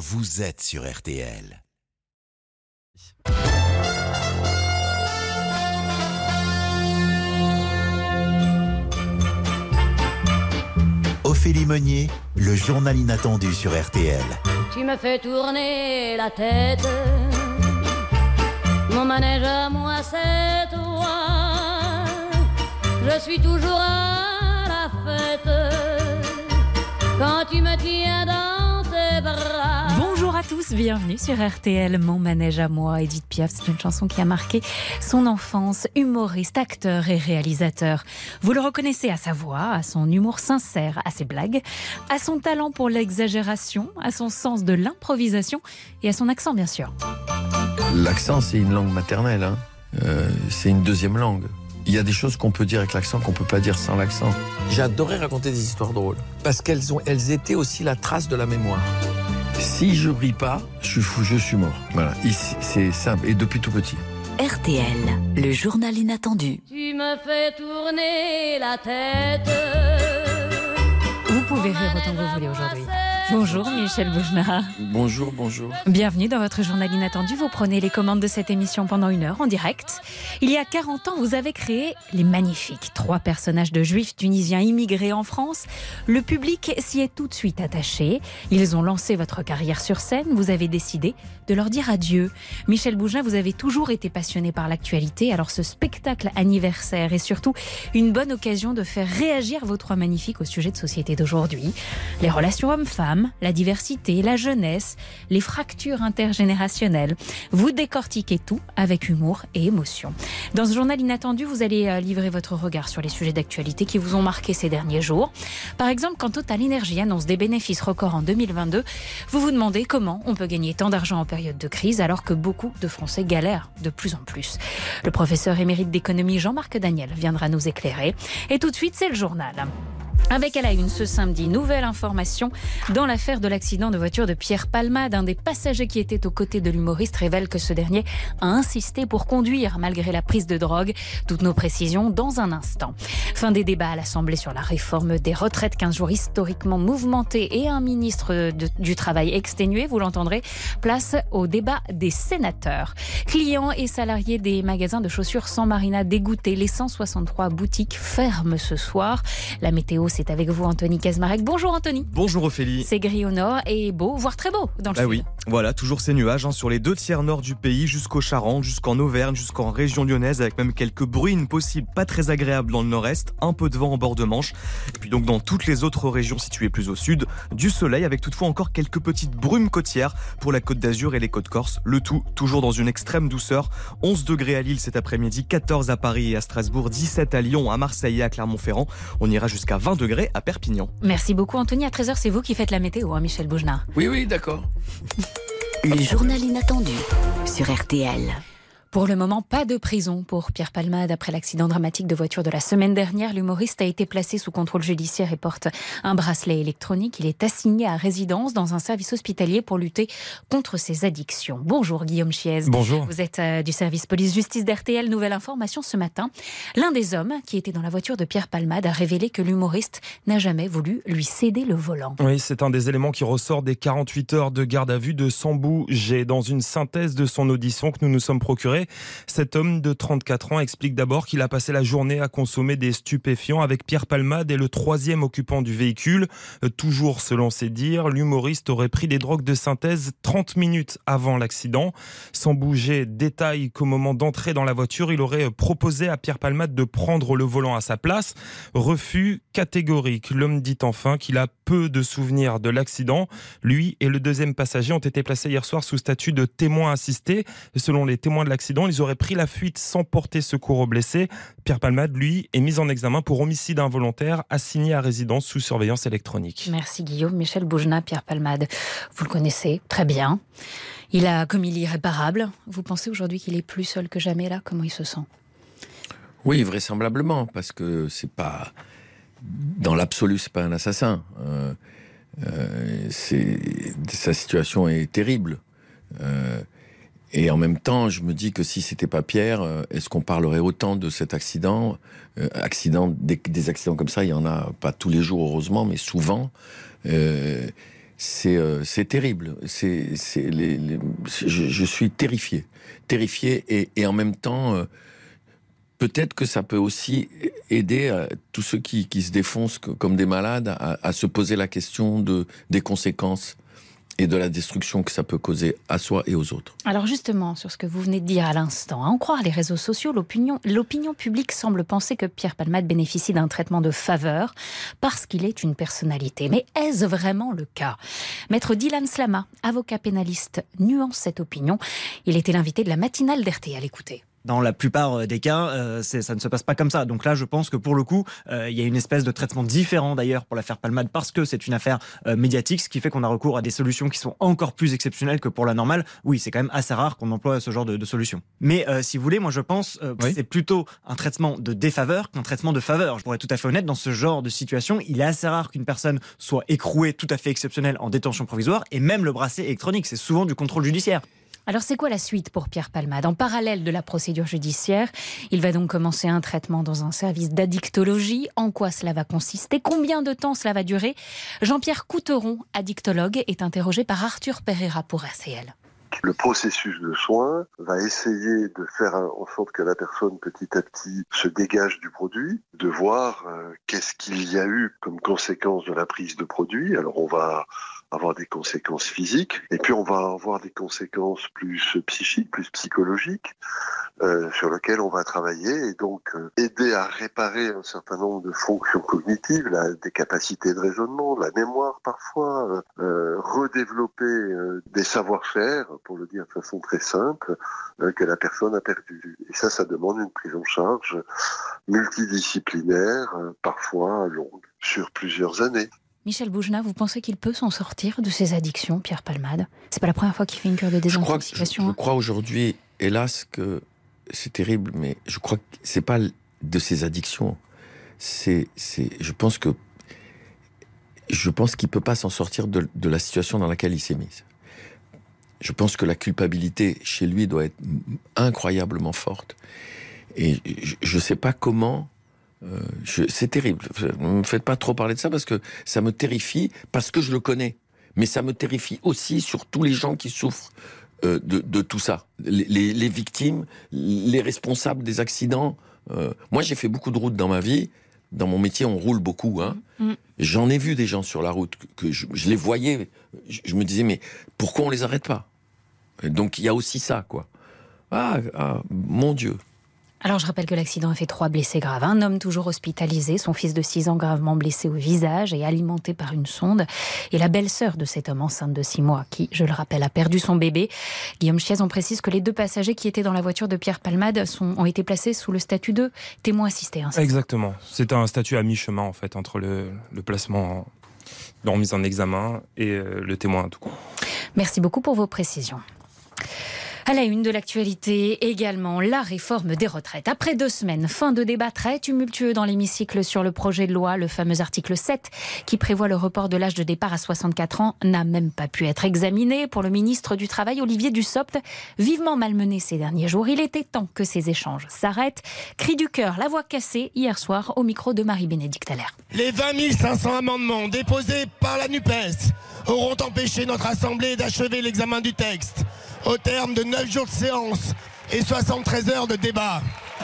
vous êtes sur RTL. Ophélie Meunier, le journal inattendu sur RTL. Tu me fais tourner la tête. Mon manège à moi, c'est toi. Je suis toujours à la fête. Quand tu me tiens dans tous, bienvenue sur RTL, Mon manège à moi. Edith Piaf, c'est une chanson qui a marqué son enfance. Humoriste, acteur et réalisateur. Vous le reconnaissez à sa voix, à son humour sincère, à ses blagues, à son talent pour l'exagération, à son sens de l'improvisation et à son accent, bien sûr. L'accent, c'est une langue maternelle. hein. Euh, c'est une deuxième langue. Il y a des choses qu'on peut dire avec l'accent qu'on peut pas dire sans l'accent. J'adorais raconter des histoires drôles parce qu'elles ont, elles étaient aussi la trace de la mémoire. Si je ris pas, je suis fou, je suis mort. Voilà, Ici, c'est simple et depuis tout petit. RTL, le journal inattendu. Tu me fais tourner la tête. Vous pouvez rire autant que vous voulez aujourd'hui. Bonjour Michel Boujna. Bonjour, bonjour. Bienvenue dans votre journal inattendu. Vous prenez les commandes de cette émission pendant une heure en direct. Il y a 40 ans, vous avez créé Les Magnifiques, trois personnages de juifs tunisiens immigrés en France. Le public s'y est tout de suite attaché. Ils ont lancé votre carrière sur scène. Vous avez décidé de leur dire adieu. Michel Bougin, vous avez toujours été passionné par l'actualité. Alors ce spectacle anniversaire est surtout une bonne occasion de faire réagir vos trois magnifiques au sujet de société d'aujourd'hui. Les relations hommes-femmes, la diversité, la jeunesse, les fractures intergénérationnelles. Vous décortiquez tout avec humour et émotion. Dans ce journal inattendu, vous allez euh, livrer votre regard sur les sujets d'actualité qui vous ont marqué ces derniers jours. Par exemple, quand Total Energy annonce des bénéfices records en 2022, vous vous demandez comment on peut gagner tant d'argent en période de crise alors que beaucoup de Français galèrent de plus en plus. Le professeur émérite d'économie Jean-Marc Daniel viendra nous éclairer. Et tout de suite, c'est le journal. Avec à la une ce samedi, nouvelle information dans l'affaire de l'accident de voiture de Pierre Palmade. Un des passagers qui était aux côtés de l'humoriste révèle que ce dernier a insisté pour conduire malgré la prise de drogue. Toutes nos précisions dans un instant. Fin des débats à l'Assemblée sur la réforme des retraites, 15 jours historiquement mouvementés et un ministre du Travail exténué, vous l'entendrez. Place au débat des sénateurs. Clients et salariés des magasins de chaussures sans marina dégoûtés. Les 163 boutiques ferment ce soir. La météo, c'est avec vous, Anthony Kazmarek. Bonjour, Anthony. Bonjour Ophélie. C'est gris au nord et beau, voire très beau dans le Bah sud. oui, voilà, toujours ces nuages hein, sur les deux tiers nord du pays, jusqu'au Charente, jusqu'en Auvergne, jusqu'en région lyonnaise, avec même quelques bruines possibles, pas très agréables dans le nord-est, un peu de vent en bord de Manche. Et puis donc dans toutes les autres régions situées plus au sud, du soleil, avec toutefois encore quelques petites brumes côtières pour la côte d'Azur et les côtes corses. Le tout toujours dans une extrême douceur. 11 degrés à Lille cet après-midi, 14 à Paris et à Strasbourg, 17 à Lyon, à Marseille et à Clermont-Ferrand. On ira jusqu'à 20 degrés à Perpignan. Merci beaucoup, Anthony. À 13h, c'est vous qui faites la météo, hein, Michel Boujna. Oui, oui, d'accord. Le journal inattendu sur RTL. Pour le moment, pas de prison pour Pierre Palmade après l'accident dramatique de voiture de la semaine dernière. L'humoriste a été placé sous contrôle judiciaire et porte un bracelet électronique. Il est assigné à résidence dans un service hospitalier pour lutter contre ses addictions. Bonjour Guillaume Chiez. Bonjour. Vous êtes euh, du service police-justice d'RTL. Nouvelle information ce matin. L'un des hommes qui était dans la voiture de Pierre Palmade a révélé que l'humoriste n'a jamais voulu lui céder le volant. Oui, c'est un des éléments qui ressort des 48 heures de garde à vue de Sambou G. Dans une synthèse de son audition que nous nous sommes procurés, cet homme de 34 ans explique d'abord qu'il a passé la journée à consommer des stupéfiants avec Pierre Palmade et le troisième occupant du véhicule. Euh, Toujours selon ses dires, l'humoriste aurait pris des drogues de synthèse 30 minutes avant l'accident. Sambou G détaille qu'au moment d'entrer dans la voiture, il aurait proposé à Pierre Palmade de prendre le volant à sa place. Refus catégorique. L'homme dit enfin qu'il a peu de souvenirs de l'accident. Lui et le deuxième passager ont été placés hier soir sous statut de témoins assistés. Selon les témoins de l'accident, ils auraient pris la fuite sans porter secours aux blessés. Pierre Palmade, lui, est mis en examen pour homicide involontaire assigné à résidence sous surveillance électronique. Merci Guillaume. Michel Boujna, Pierre Palmade, vous le connaissez très bien. Il a commis l'irréparable. Vous pensez aujourd'hui qu'il est plus seul que jamais là? Comment il se sent? Oui, vraisemblablement, parce que c'est pas dans l'absolu, c'est pas un assassin. Euh, euh, c'est sa situation est terrible. Euh, et en même temps, je me dis que si c'était pas Pierre, euh, est-ce qu'on parlerait autant de cet accident Euh, Accident, des, accidents comme ça, il y en a pas tous les jours heureusement, mais souvent. Euh, c'est euh, terrible. C'est les, les, je, suis terrifié, terrifié et, et en même temps, euh, peut-être que ça peut aussi aider tous ceux qui, qui se défoncent comme des malades à, à, se poser la question de des conséquences et de la destruction que ça peut causer à soi et aux autres. Alors justement, sur ce que vous venez de dire à l'instant, à en croire les réseaux sociaux, l'opinion publique semble penser que Pierre Palmade bénéficie d'un traitement de faveur parce qu'il est une personnalité. Mais est-ce vraiment le cas? Maître Dylan Slama, avocat pénaliste, nuance cette opinion. Il était l'invité de la matinale d'RT à l'écouter dans la plupart euh, des cas, euh, ça ne se passe pas comme ça. Donc là, je pense que pour le coup, euh, il y a une espèce de traitement différent d'ailleurs pour l'affaire Palmade parce que c'est une affaire euh, médiatique, ce qui fait qu'on a recours à des solutions qui sont encore plus exceptionnelles que pour la normale. Oui, c'est quand même assez rare qu'on emploie ce genre de, de solution. Mais si vous voulez, moi je pense que oui. c'est plutôt un traitement de défaveur qu'un traitement de faveur. Je pourrais être tout à fait honnête, dans ce genre de situation, il est assez rare qu'une personne soit écrouée tout à fait exceptionnelle en détention provisoire et même le bracelet électronique, c'est souvent du contrôle judiciaire. Alors c'est quoi la suite pour Pierre Palmade? En parallèle de la procédure judiciaire, il va donc commencer un traitement dans un service d'addictologie. En quoi cela va consister? Combien de temps cela va durer? Jean-Pierre Couteron, addictologue, est interrogé par Arthur Pereira pour RCL. Le processus de soins va essayer de faire en sorte que la personne petit à petit se dégage du produit, de voir euh, qu'est-ce qu'il y a eu comme conséquence de la prise de produit. Alors on va avoir des conséquences physiques et puis on va avoir des conséquences plus psychiques, plus psychologiques euh, sur lesquelles on va travailler et donc euh, aider à réparer un certain nombre de fonctions cognitives, des capacités de raisonnement, la mémoire parfois, euh, redévelopper des savoir-faire, pour le dire de façon très simple, que la personne a perdu. Et ça, ça demande une prise en charge multidisciplinaire, parfois longue, sur plusieurs années. Michel Boujna, vous pensez qu'il peut s'en sortir de ses addictions, Pierre Palmade? C'est pas la première fois qu'il fait une cure de désintoxication. Je crois, je, je crois aujourd'hui, hélas, que c'est terrible, mais je crois que c'est pas de ses addictions. C'est, c'est, je pense que, je pense qu'il peut pas s'en sortir de, de la situation dans laquelle il s'est mis. Je pense que la culpabilité chez lui doit être incroyablement forte. Et je ne sais pas comment euh, c'est terrible. Ne me faites pas trop parler de ça parce que ça me terrifie, parce que je le connais. Mais ça me terrifie aussi sur tous les gens qui souffrent euh, de, de, tout ça. Les, les, les, victimes, les responsables des accidents. Euh, moi, j'ai fait beaucoup de routes dans ma vie. Dans mon métier, on roule beaucoup. Hein. Mm. J'en ai vu des gens sur la route que, je, je, les voyais. Je, je, me disais, mais pourquoi on les arrête pas? Donc il y a aussi ça, quoi. Ah, ah mon Dieu. Alors je rappelle que l'accident a fait trois blessés graves. Un homme toujours hospitalisé, son fils de 6 ans gravement blessé au visage et alimenté par une sonde. Et la belle-sœur de cet homme enceinte de 6 mois qui, je le rappelle, a perdu son bébé. Guillaume Chiez, on précise que les deux passagers qui étaient dans la voiture de Pierre Palmade sont, ont été placés sous le statut de témoin assisté. Hein, Exactement. C'est un statut à mi-chemin en fait entre le, le placement en mise en examen et euh, le témoin tout. Merci beaucoup pour vos précisions. À la une de l'actualité également, la réforme des retraites. Après deux semaines, fin de débat très tumultueux dans l'hémicycle sur le projet de loi, le fameux article 7 qui prévoit le report de l'âge de départ à 64 ans n'a même pas pu être examiné pour le ministre du Travail, Olivier Dussopt, vivement malmené ces derniers jours. Il était temps que ces échanges s'arrêtent. Cri du cœur, la voix cassée hier soir au micro de Marie-Bénédicte Allaire. Les 20 500 amendements déposés par la NUPES auront empêché notre Assemblée d'achever l'examen du texte au terme de 9 jours de séance et 73 heures de débat.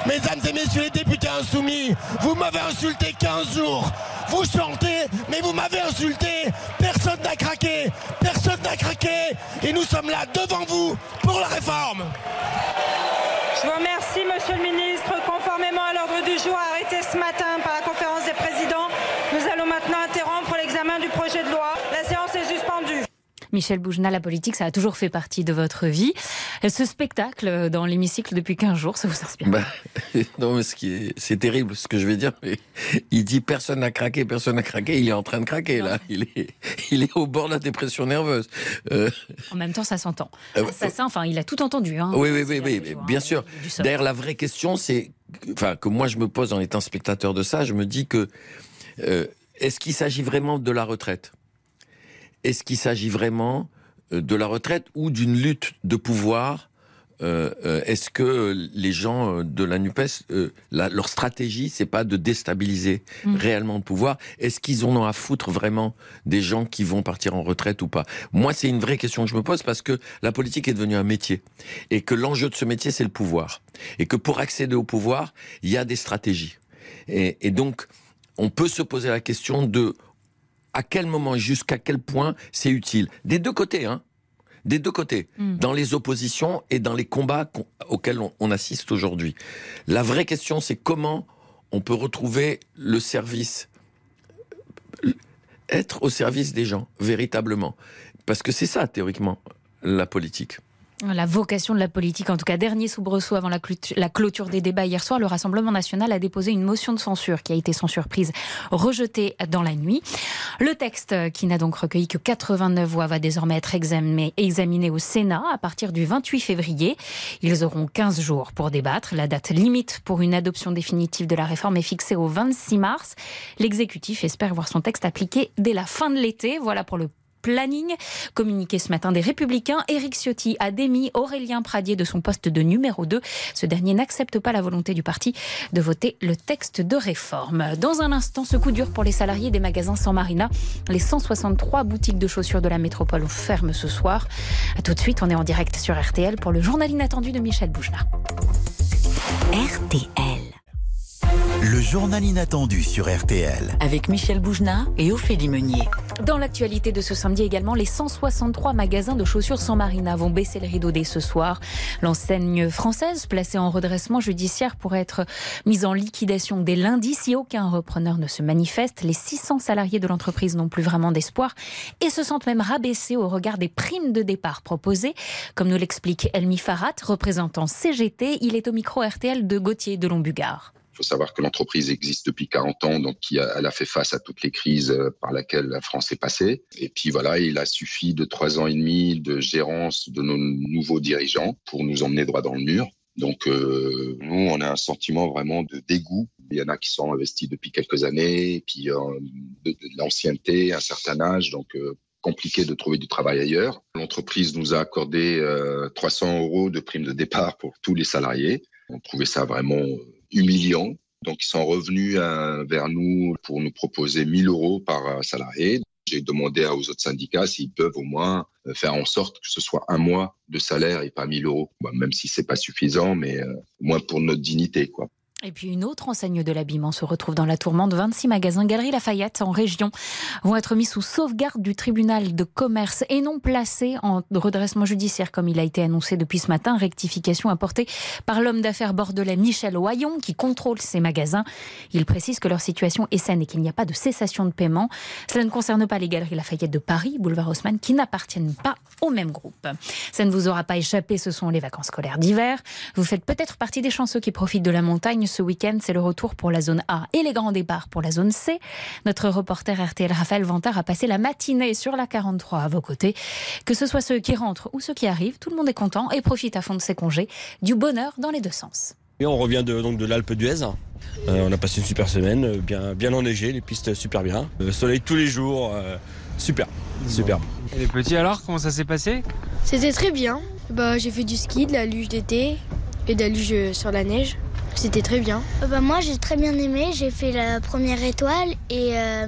Mesdames et messieurs les députés insoumis, vous m'avez insulté 15 jours. Vous chantez, mais vous m'avez insulté. Personne n'a craqué. Personne n'a craqué. Et nous sommes là devant vous pour la réforme. Je vous remercie, Monsieur le Ministre. Conformément à l'ordre du jour arrêté ce matin par la conférence des présidents, nous allons maintenant interrompre l'examen du projet de loi. Michel Boujna, la politique, ça a toujours fait partie de votre vie. Ce spectacle dans l'hémicycle depuis 15 jours, ça vous inspire bah, Non, mais ce qui est, c'est terrible ce que je vais dire, mais il dit personne n'a craqué, personne n'a craqué, il est en train de craquer là. Il est, il est au bord de la dépression nerveuse. Euh... En même temps, ça s'entend. Euh, ça, enfin, il a tout entendu. Hein, oui, oui, oui, oui, bien sûr. D'ailleurs, la vraie question, c'est, enfin, que moi je me pose en étant spectateur de ça, je me dis que euh, est-ce qu'il s'agit vraiment de la retraite? Est-ce qu'il s'agit vraiment de la retraite ou d'une lutte de pouvoir euh, euh, est-ce que les gens euh, de la NUPES, leur stratégie, c'est pas de déstabiliser mm. réellement le pouvoir? Est-ce qu'ils en ont à foutre vraiment des gens qui vont partir en retraite ou pas? Moi, c'est une vraie question que je me pose parce que la politique est devenue un métier et que l'enjeu de ce métier, c'est le pouvoir. Et que pour accéder au pouvoir, il y a des stratégies. Et, et donc, on peut se poser la question de à quel moment et jusqu'à quel point c'est utile. Des deux côtés, hein des deux côtés, hmm. dans les oppositions et dans les combats auxquels on, assiste aujourd'hui. La vraie question, c'est comment on peut retrouver le service, être au service des gens, véritablement. Parce que c'est ça, théoriquement, la politique. La vocation de la politique, en tout cas, dernier soubresaut avant la clôture des débats hier soir, le Rassemblement national a déposé une motion de censure qui a été sans surprise rejetée dans la nuit. Le texte, qui n'a donc recueilli que 89 voix, va désormais être examiné, examiné au Sénat à partir du 28 février. Ils auront 15 jours pour débattre. La date limite pour une adoption définitive de la réforme est fixée au 26 mars. L'exécutif espère voir son texte appliqué dès la fin de l'été. Voilà pour le planning. Communiqué ce matin des Républicains, Éric Ciotti a démis Aurélien Pradier de son poste de numéro 2. Ce dernier n'accepte pas la volonté du parti de voter le texte de réforme. Dans un instant, ce coup dur pour les salariés des magasins San Marina. Les 163 boutiques de chaussures de la métropole ferment ce soir. A tout de suite, on est en direct sur RTL pour le journal inattendu de Michel Boujna. RTL. Le journal inattendu sur RTL. Avec Michel Boujna et Ophélie Meunier. Dans l'actualité de ce samedi également, les 163 magasins de chaussures sans marina vont baisser le rideau dès ce soir. L'enseigne française, placée en redressement judiciaire, pourrait être mise en liquidation dès lundi si aucun repreneur ne se manifeste. Les 600 salariés de l'entreprise n'ont plus vraiment d'espoir et se sentent même rabaissés au regard des primes de départ proposées. Comme nous l'explique Elmi Farat, représentant CGT, il est au micro RTL de Gauthier de Lombugard. Il faut savoir que l'entreprise existe depuis 40 ans, donc elle a fait face à toutes les crises euh, par lesquelles la France est passée. Et puis voilà, il a suffi de trois ans et demi de gérance de nos nouveaux dirigeants pour nous emmener droit dans le mur. Donc euh, nous, on a un sentiment vraiment de dégoût. Il y en a qui sont investis depuis quelques années, puis euh, de, l'ancienneté, un certain âge, donc compliqué de trouver du travail ailleurs. L'entreprise nous a accordé 300 euros de prime de départ pour tous les salariés. On trouvait ça vraiment humiliant. Donc, ils sont revenus euh, vers nous pour nous proposer 1000 euros par euh, salarié. J'ai demandé aux autres syndicats s'ils peuvent au moins euh, faire en sorte que ce soit un mois de salaire et pas 1000 euros. même si c'est pas suffisant, mais au moins pour notre dignité, quoi. Et puis une autre enseigne de l'habillement se retrouve dans la tourmente. 26 magasins Galerie Lafayette en région vont être mis sous sauvegarde du tribunal de commerce et non placés en redressement judiciaire comme il a été annoncé depuis ce matin. Rectification apportée par l'homme d'affaires bordelais Michel Oyon qui contrôle ces magasins. Il précise que leur situation est saine et qu'il n'y a pas de cessation de paiement. Cela ne concerne pas les Galeries Lafayette de Paris, boulevard Haussmann, qui n'appartiennent pas au même groupe. Ça ne vous aura pas échappé, ce sont les vacances scolaires d'hiver. Vous faites peut-être partie des chanceux qui profitent de la montagne ce week-end, c'est le retour pour la zone A et les grands départs pour la zone C. Notre reporter RTL Raphaël Vantard a passé la matinée sur la 43 à vos côtés. Que ce soit ceux qui rentrent ou ceux qui arrivent, tout le monde est content et profite à fond de ses congés. Du bonheur dans les deux sens. Et on revient de, donc de l'Alpe d'Huez. Euh, on a passé une super semaine, euh, bien, bien enneigé, les pistes super bien. Le soleil tous les jours, euh, super, super. Et les petits alors, comment ça s'est passé? C'était très bien. Bah, j'ai fait du ski, de la luge d'été et de la luge sur la neige. C'était très bien. Euh, bah, moi, j'ai très bien aimé. J'ai fait la première étoile et euh,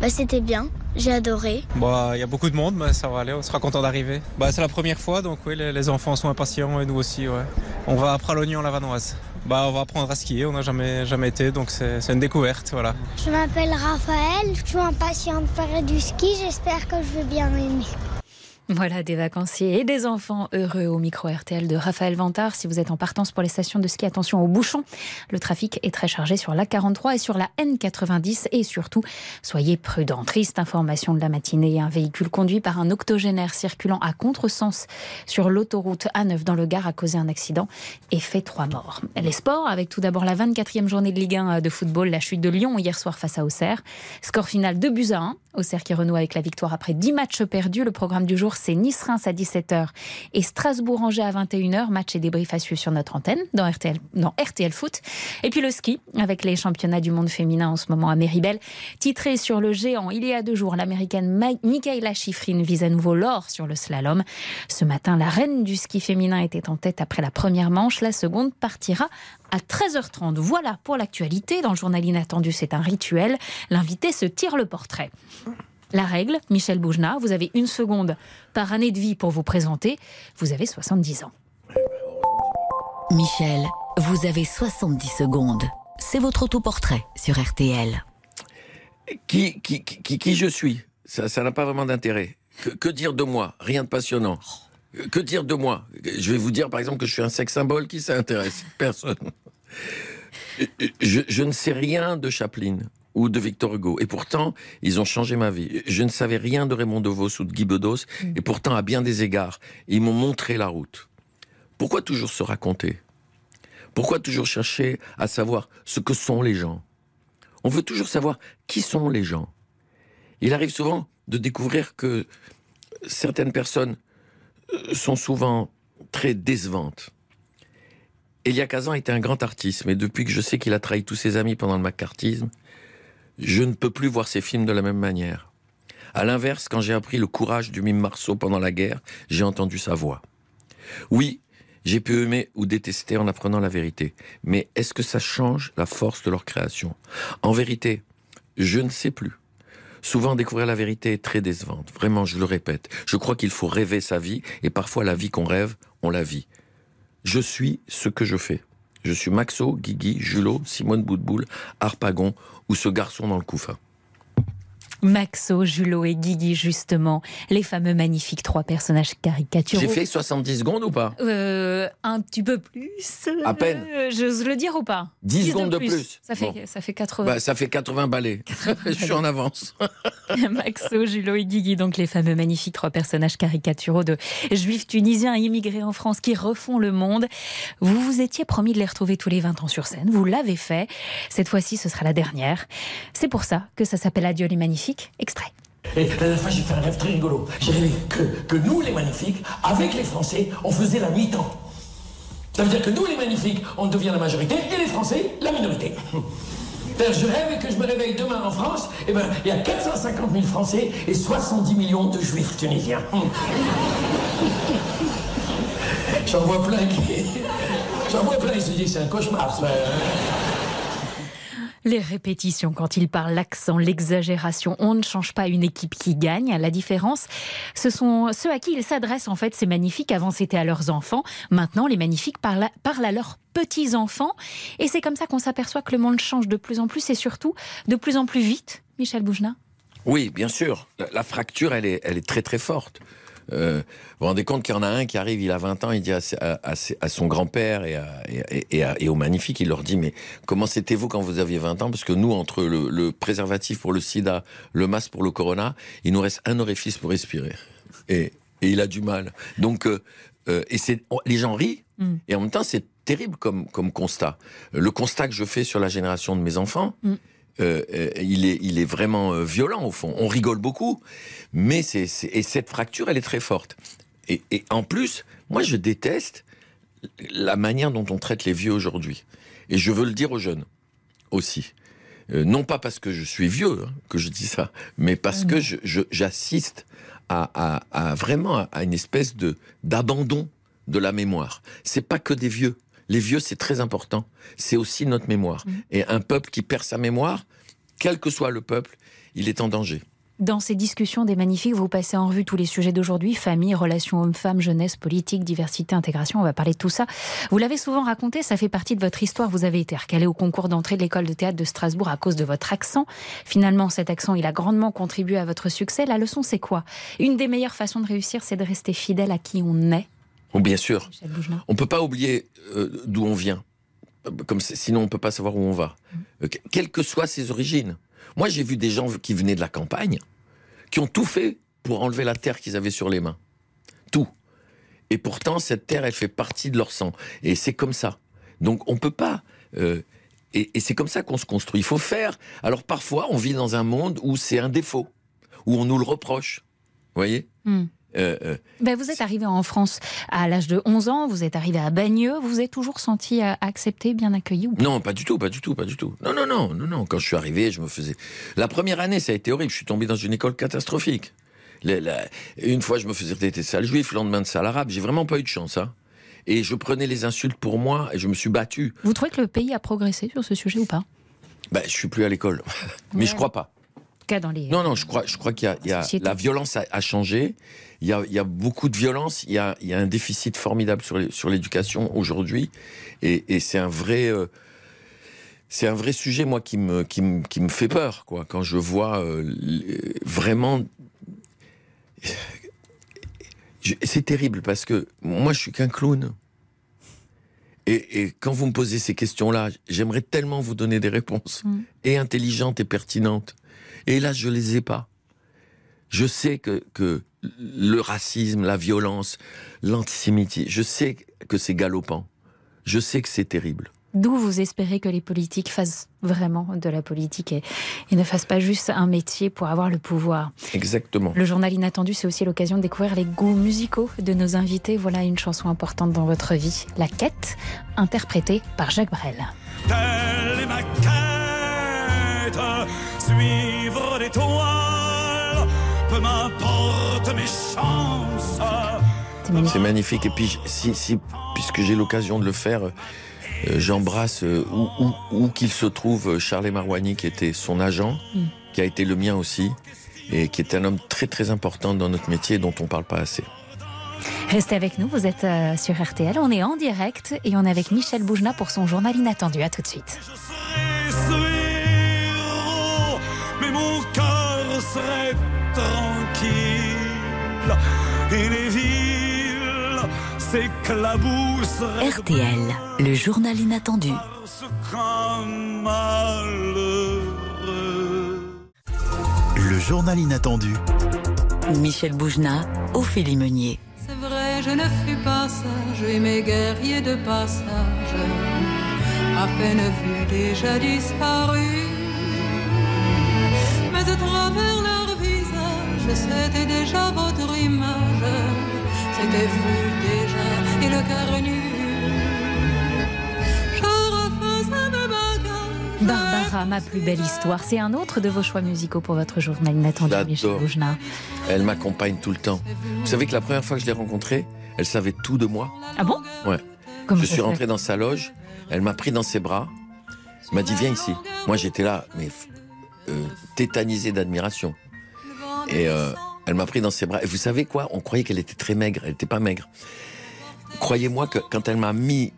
bah, c'était bien. J'ai adoré. Bah, il y a beaucoup de monde, mais ça va aller. On sera content d'arriver. Bah, c'est la première fois, donc oui, les, enfants sont impatients et nous aussi. Ouais. On va à Pralognan, la Vanoise. Bah, on va apprendre à skier. On n'a jamais, jamais été, donc c'est une découverte, voilà. Je m'appelle Raphaël. Je suis impatient de faire du ski. J'espère que je vais bien aimer. Voilà des vacanciers et des enfants heureux au micro RTL de Raphaël Vantard. Si vous êtes en partance pour les stations de ski, attention aux bouchons. Le trafic est très chargé sur la 43 et sur la N90 et surtout, soyez prudents. Triste information de la matinée. Un véhicule conduit par un octogénaire circulant à contresens sur l'autoroute A9 dans le Gard a causé un accident et fait trois morts. Les sports avec tout d'abord la 24e journée de Ligue 1 de football, la chute de Lyon hier soir face à Auxerre. Score final 2 buts à 1. Auxerre qui renoue avec la victoire après 10 matchs perdus. Le programme du jour c'est Nice-Reims à 17h et Strasbourg-Angers à 21h. Match et débrief à suivre sur notre antenne dans RTL, dans RTL Foot. Et puis le ski avec les championnats du monde féminin en ce moment à Méribel. Titré sur le géant il y a deux jours, l'américaine Michaela Schifrin vise à nouveau l'or sur le slalom. Ce matin, la reine du ski féminin était en tête après la première manche. La seconde partira à 13h30. Voilà pour l'actualité. Dans le journal inattendu, c'est un rituel. L'invité se tire le portrait. La règle, Michel Boujna, vous avez une seconde par année de vie pour vous présenter. Vous avez 70 ans. Michel, vous avez 70 secondes. C'est votre autoportrait sur RTL. Qui, qui, qui, qui je suis? Ça n'a pas vraiment d'intérêt. Que, que, dire de moi? Rien de passionnant. Que dire de moi? Je vais vous dire par exemple que je suis un sex symbole. Qui s'intéresse Personne. Je, je, ne sais rien de Chaplin ou de Victor Hugo. Et pourtant, ils ont changé ma vie. Je ne savais rien de Raymond DeVos ou de Guy Bedos. Et pourtant, à bien des égards, ils m'ont montré la route. Pourquoi toujours se raconter? Pourquoi toujours chercher à savoir ce que sont les gens? On veut toujours savoir qui sont les gens. Il arrive souvent de découvrir que certaines personnes sont souvent très décevantes. Elia Kazan était un grand artiste, mais depuis que je sais qu'il a trahi tous ses amis pendant le macartisme, je ne peux plus voir ses films de la même manière. À l'inverse, quand j'ai appris le courage du mime Marceau pendant la guerre, j'ai entendu sa voix. Oui, j'ai pu aimer ou détester en apprenant la vérité, mais est-ce que ça change la force de leur création? En vérité, je ne sais plus. Souvent, découvrir la vérité est très décevante. Vraiment, je le répète. Je crois qu'il faut rêver sa vie, et parfois la vie qu'on rêve, on la vit. Je suis ce que je fais. Je suis Maxo, Guigui, Julot, Simone Boutboul, Harpagon ou ce garçon dans le couffin. Maxo, Julot et Guigui, justement, les fameux magnifiques trois personnages caricaturaux. J'ai fait 70 secondes ou pas euh, Un petit peu plus. À peine. Euh, J'ose le dire ou pas 10, secondes de plus. Ça, fait, bon. ça fait 80. Bah, ça fait 80 balais. 80 Je suis en avance. Maxo, Julot et Guigui, donc les fameux magnifiques trois personnages caricaturaux de juifs tunisiens immigrés en France qui refont le monde. Vous vous étiez promis de les retrouver tous les 20 ans sur scène. Vous l'avez fait. Cette fois-ci, ce sera la dernière. C'est pour ça que ça s'appelle Adieu les magnifiques. Extrait. Et la dernière fois, j'ai fait un rêve très rigolo. J'ai rêvé que, que nous, les magnifiques, avec les Français, on faisait la mi-temps. Ça veut dire que nous, les magnifiques, on devient la majorité et les Français, la minorité. Je rêve que je me réveille demain en France, et ben il y a 450 000 Français et 70 millions de Juifs tunisiens. J'en vois plein qui. J'en vois plein, ils se disent c'est un cauchemar. Ça. Les répétitions, quand il parle, l'accent, l'exagération, on ne change pas une équipe qui gagne. La différence, ce sont ceux à qui ils s'adressent en fait. C'est magnifique. Avant, c'était à leurs enfants. Maintenant, les magnifiques parlent, à leurs petits-enfants. Et c'est comme ça qu'on s'aperçoit que le monde change de plus en plus et surtout de plus en plus vite. Michel Boujna Oui, bien sûr. La, fracture, elle est très très forte. Euh, vous vous rendez compte qu'il y en a un qui arrive, il a 20 ans, il dit à, à, à son grand-père et, et, et, aux magnifiques, il leur dit mais comment c'était-vous quand vous aviez 20 ans? Parce que nous, entre le, le, préservatif pour le sida, le masque pour le corona, il nous reste un orifice pour respirer. Et, il a du mal. Donc, euh, euh, et c'est les gens rient, mm. et en même temps, c'est terrible comme, comme constat. Le constat que je fais sur la génération de mes enfants, mm. Euh, il, est, il est vraiment euh, violent au fond. On rigole beaucoup, mais c'est, et cette fracture, elle est très forte. Et, et, en plus, moi, je déteste la manière dont on traite les vieux aujourd'hui. Et je veux le dire aux jeunes aussi. Euh, non pas parce que je suis vieux hein, que je dis ça, mais parce que je, j'assiste à, à, à, vraiment à une espèce de d'abandon de la mémoire. C'est pas que des vieux. Les vieux, c'est très important. C'est aussi notre mémoire. Mmh. Et un peuple qui perd sa mémoire, quel que soit le peuple, il est en danger. Dans ces discussions des magnifiques, vous passez en revue tous les sujets d'aujourd'hui, famille, relations hommes-femmes, jeunesse, politique, diversité, intégration, on va parler de tout ça. Vous l'avez souvent raconté, ça fait partie de votre histoire, vous avez été recalé au concours d'entrée de l'école de théâtre de Strasbourg à cause de votre accent. Finalement, cet accent, il a grandement contribué à votre succès. La leçon, c'est quoi? Une des meilleures façons de réussir, c'est de rester fidèle à qui on est. Bon, bien sûr. On peut pas oublier euh, d'où on vient. Comme sinon, on peut pas savoir où on va. Euh, quelles que soient ses origines. Moi, j'ai vu des gens qui venaient de la campagne, qui ont tout fait pour enlever la terre qu'ils avaient sur les mains. Tout. Et pourtant, cette terre, elle fait partie de leur sang. Et c'est comme ça. Donc, on peut pas. Euh, et, et c'est comme ça qu'on se construit. Il faut faire. Alors, parfois, on vit dans un monde où c'est un défaut, où on nous le reproche. Vous voyez? Mm. Euh, euh, Ben, vous êtes arrivé en France à l'âge de 11 ans, vous êtes arrivé à Bagneux, vous vous êtes toujours senti euh, accepté, bien accueilli ou pas? Non, pas du tout, pas du tout, pas du tout. Non, non, non, non, non. Quand je suis arrivé, je me faisais. La première année, ça a été horrible. Je suis tombé dans une école catastrophique. La- la- Une fois, je me faisais traiter de sale juif, le lendemain de sale arabe. J'ai vraiment pas eu de chance, hein. Et je prenais les insultes pour moi et je me suis battu. Vous trouvez que le pays a progressé sur ce sujet ou pas? Ben, je suis plus à l'école. Mais je crois pas. En tout cas, dans les... Non, non, je crois, je crois qu'il y a, il y a- Société. la violence a, a changé. Il y a, il y a beaucoup de violence. Il y a, il y a un déficit formidable sur, les- sur l'éducation aujourd'hui, et, et c'est un vrai, euh, c'est un vrai sujet moi qui me, qui me, qui me fait peur, quoi. Quand je vois euh, vraiment, c'est terrible parce que moi je suis qu'un clown. Et, et quand vous me posez ces questions-là, j'aimerais tellement vous donner des réponses Mm. et intelligentes et pertinentes. Et là, je les ai pas. Je sais que, que le racisme, la violence, l'antisémitisme, je sais que c'est galopant. Je sais que c'est terrible. D'où vous espérez que les politiques fassent vraiment de la politique et, et ne fassent pas juste un métier pour avoir le pouvoir. Exactement. Le journal inattendu, c'est aussi l'occasion de découvrir les goûts musicaux de nos invités. Voilà une chanson importante dans votre vie, La Quête, interprétée par Jacques Brel. Suivre l'étoile, peu m'importe mes chances. C'est magnifique. Et puis, si, si- puisque j'ai l'occasion de le faire, euh, j'embrasse euh, où, où- où qu'il se trouve euh, Charles Marouani, qui était son agent, Mm. qui a été le mien aussi, et qui est un homme très très important dans notre métier dont on parle pas assez. Restez avec nous, vous êtes euh, sur RTL, on est en direct et on est avec Michel Boujna pour son journal inattendu. À tout de suite. héros, tranquille et les villes s'éclabousseraient RTL, le journal inattendu. Le journal inattendu. Michel Boujna, Ophélie Meunier. C'est vrai, je ne fus pas sage et mes guerriers de passage, à peine vus déjà disparus. C'était déjà votre image, c'était vous déjà et le cœur nu. Barbara, ma plus belle histoire, c'est un autre de vos choix musicaux pour votre journal inattendu, Michel. Boujna. Elle m'accompagne tout le temps. Vous savez que la première fois que je l'ai rencontrée, elle savait tout de moi. Ah bon? Ouais. Comment je suis rentré dans sa loge, elle m'a pris dans ses bras, m'a dit viens ici. Moi j'étais là, mais euh, tétanisé d'admiration. Et euh, elle m'a pris dans ses bras. Et vous savez quoi? On croyait qu'elle était très maigre, elle n'était pas maigre. Croyez-moi que quand elle m'a mis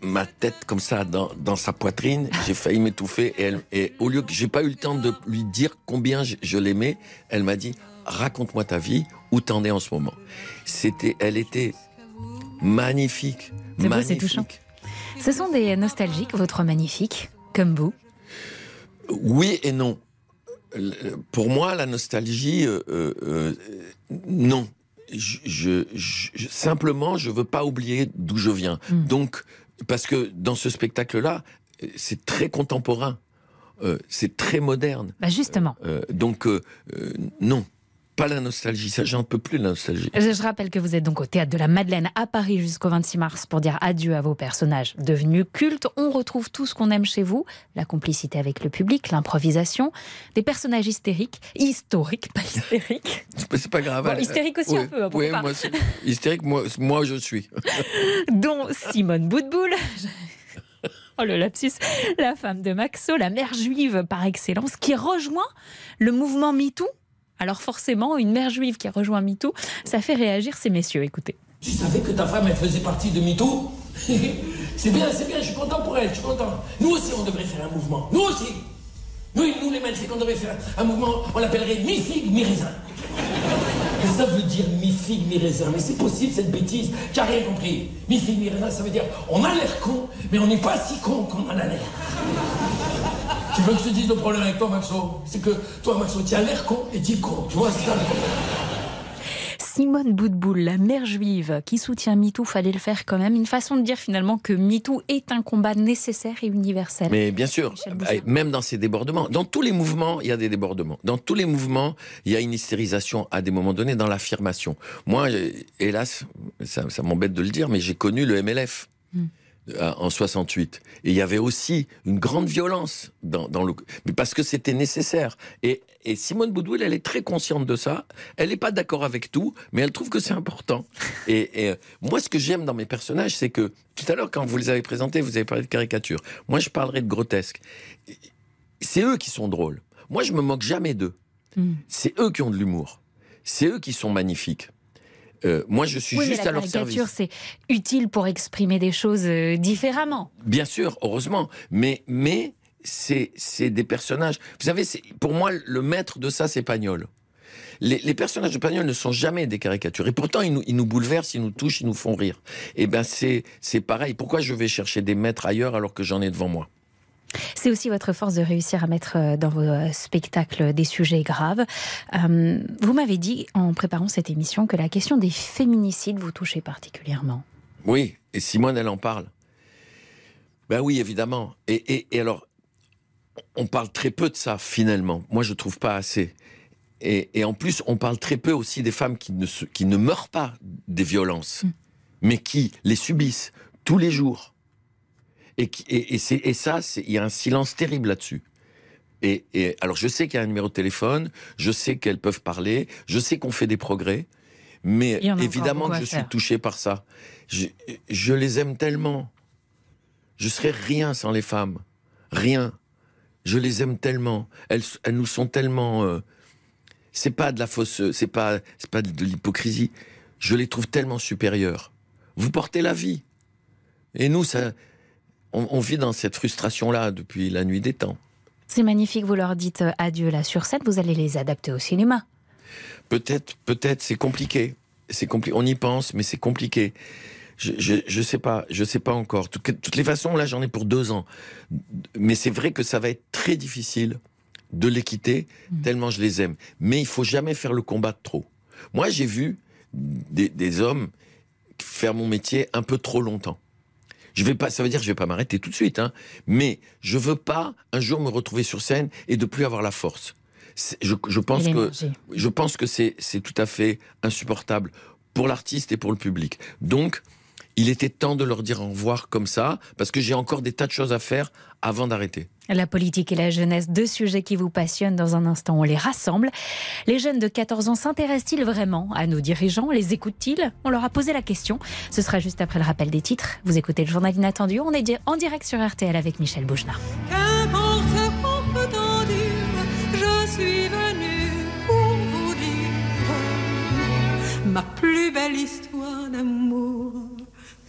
ma tête comme ça dans, dans sa poitrine, j'ai failli m'étouffer. Et, elle- et au lieu que j'ai pas eu le temps de lui dire combien je, je l'aimais, elle m'a dit raconte-moi ta vie, où t'en es en ce moment. C'était, elle était magnifique, C'est beau, magnifique. c'est touchant. Ce sont des nostalgiques, votre magnifique, comme vous. Oui et non. Le- Pour moi, la nostalgie, euh, euh, euh, non. Je, je- je- simplement, je veux pas oublier d'où je viens. Donc, parce que dans ce spectacle-là, euh, c'est très contemporain, Euh, c'est très moderne. Bah justement. Euh, donc, euh, euh, non, pas la nostalgie. Ça, j'en peux plus la nostalgie. Je, rappelle que vous êtes donc au théâtre de la Madeleine à Paris jusqu'au 26 mars pour dire adieu à vos personnages devenus cultes. On retrouve tout ce qu'on aime chez vous la complicité avec le public, l'improvisation, des personnages hystériques, historiques, pas hystériques. C'est pas- grave. Bon, hystérique aussi un peu, hein, ouais, pas. moi, hystérique, moi, moi, je suis. dont Simone Boutboul. Oh le lapsus, la femme de Maxo, la mère juive par excellence, qui rejoint le mouvement MeToo. Alors forcément, une mère juive qui rejoint MeToo, ça fait réagir ces messieurs, écoutez. Tu savais que ta femme, elle faisait partie de MeToo C'est bien, c'est bien, je suis content pour elle, je suis content. Nous aussi, on devrait faire un mouvement. Nous aussi Nous, nous les magnifiques, on devrait faire un mouvement, on l'appellerait mi-figue, mi-raisin. Ça veut dire mi-figue, mi-raisin Mais c'est possible cette bêtise, tu n'as rien compris. Mi-figue, mi-raisin, ça veut dire on a l'air con, mais on n'est pas si con qu'on en a l'air. Tu veux que je te dise le problème avec toi, Maxo? C'est que toi, Maxo, tu as l'air con et tu es con. Tu vois, c'est ça le problème. Simone Boutboul, la mère juive qui soutient MeToo, fallait le faire quand même. Une façon de dire finalement que MeToo est un combat nécessaire et universel. Mais bien sûr, même dans ces débordements, dans tous les mouvements, il y a des débordements. Dans tous les mouvements, il y a une hystérisation à des moments donnés dans l'affirmation. Moi, euh, hélas, ça, ça m'embête de le dire, mais j'ai connu le MLF. Hmm. Euh, en 68. Et il y avait aussi une grande violence dans, dans le, mais parce que c'était nécessaire. Et, et Simone Boudouil, elle est très consciente de ça. Elle n'est pas d'accord avec tout, mais elle trouve que c'est important. Et, et, euh, moi, ce que j'aime dans mes personnages, c'est que tout à l'heure, quand vous les avez présentés, vous avez parlé de caricature. Moi, je parlerai de grotesque. C'est eux qui sont drôles. Moi, je me moque jamais d'eux. Hmm. C'est eux qui ont de l'humour. C'est eux qui sont magnifiques. Euh, moi, je suis Oui, mais juste la à leur service. caricature, c'est utile pour exprimer des choses euh, différemment. Bien sûr, heureusement. Mais, mais c'est, c'est des personnages. Vous savez, pour moi, le maître de ça, c'est Pagnol. Les, les personnages de Pagnol ne sont jamais des caricatures. Et pourtant, ils nous, ils nous bouleversent, ils nous touchent, ils nous font rire. Et ben, c'est, c'est pareil. Pourquoi je vais chercher des maîtres ailleurs alors que j'en ai devant moi? C'est aussi votre force de réussir à mettre euh, dans vos euh, spectacles des sujets graves. Euh, vous m'avez dit en préparant cette émission que la question des féminicides vous touchait particulièrement. Oui, et Simone, elle en parle. Ben oui, évidemment. Et, et, et alors, on parle très peu de ça, finalement. Moi, je trouve pas assez. Et, et en plus, on parle très peu aussi des femmes qui ne, se- qui ne meurent pas des violences, mais qui les subissent tous les jours. Et, et, et, ça, il y a un silence terrible là-dessus. Et, et alors, je sais qu'il y a un numéro de téléphone, je sais qu'elles peuvent parler, je sais qu'on fait des progrès, mais évidemment que je suis touché par ça. Je, je les aime tellement. Je serais rien sans les femmes. Rien. Je les aime tellement. Elles, elles nous sont tellement. euh, c'est pas de la fausse. C'est pas, c'est pas de l'hypocrisie. Je les trouve tellement supérieures. Vous portez la vie. Et nous, ça, on, on vit dans cette frustration-là depuis la nuit des temps. C'est magnifique, vous leur dites euh, adieu là sur scène, vous allez les adapter au cinéma. Peut-être, peut-être, c'est compliqué. C'est compliqué. On y pense, mais c'est compliqué. Je, je, je sais pas, je sais pas encore. De toutes les façons, là, j'en ai pour deux ans. Mais c'est vrai que ça va être très difficile de les quitter, tellement je les aime. Mais il faut jamais faire le combat de trop. Moi, j'ai vu des, des hommes faire mon métier un peu trop longtemps. Je vais pas, ça veut dire que je vais pas m'arrêter tout de suite, hein. Mais je veux pas un jour me retrouver sur scène et de plus avoir la force. Je, je pense que je pense que c'est c'est tout à fait insupportable pour l'artiste et pour le public. Donc, il était temps de leur dire au revoir comme ça, parce que j'ai encore des tas de choses à faire avant d'arrêter. La politique et la jeunesse, deux sujets qui vous passionnent. Dans un instant, on les rassemble. Les jeunes de 14 ans s'intéressent-ils vraiment à nos dirigeants? Les écoutent-ils? On leur a posé la question. Ce sera juste après le rappel des titres. Vous écoutez le journal inattendu. On est en direct sur RTL avec Michel Bougenat.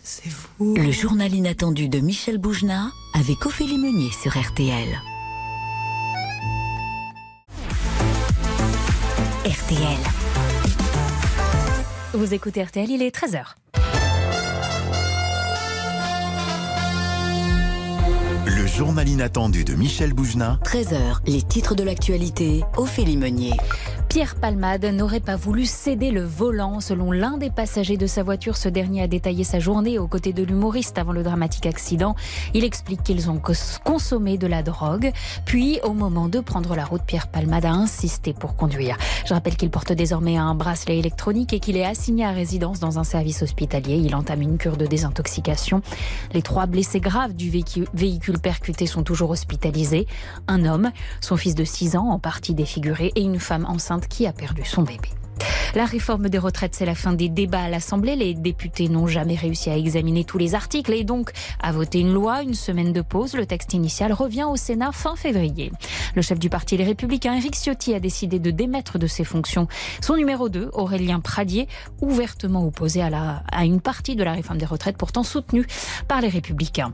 C'est vous. Le journal inattendu de Michel Boujna avec Ophélie Meunier sur RTL. RTL. Vous écoutez RTL, il est 13h. Le journal inattendu de Michel Boujna. 13h, les titres de l'actualité, Ophélie Meunier. Pierre Palmade n'aurait pas voulu céder le volant. Selon l'un des passagers de sa voiture, ce dernier a détaillé sa journée aux côtés de l'humoriste avant le dramatique accident. Il explique qu'ils ont cons- consommé de la drogue. Puis, au moment de prendre la route, Pierre Palmade a insisté pour conduire. Je rappelle qu'il porte désormais un bracelet électronique et qu'il est assigné à résidence dans un service hospitalier. Il entame une cure de désintoxication. Les trois blessés graves du véhicu- véhicule percuté sont toujours hospitalisés. Un homme, son fils de 6 ans en partie défiguré et une femme enceinte qui a perdu son bébé. La réforme des retraites, c'est la fin des débats à l'Assemblée. Les députés n'ont jamais réussi à examiner tous les articles et donc à voter une loi. Une semaine de pause, le texte initial revient au Sénat fin février. Le chef du parti Les Républicains, Éric Ciotti, a décidé de démettre de ses fonctions son numéro 2, Aurélien Pradier, ouvertement opposé à, la, à une partie de la réforme des retraites, pourtant soutenue par les Républicains.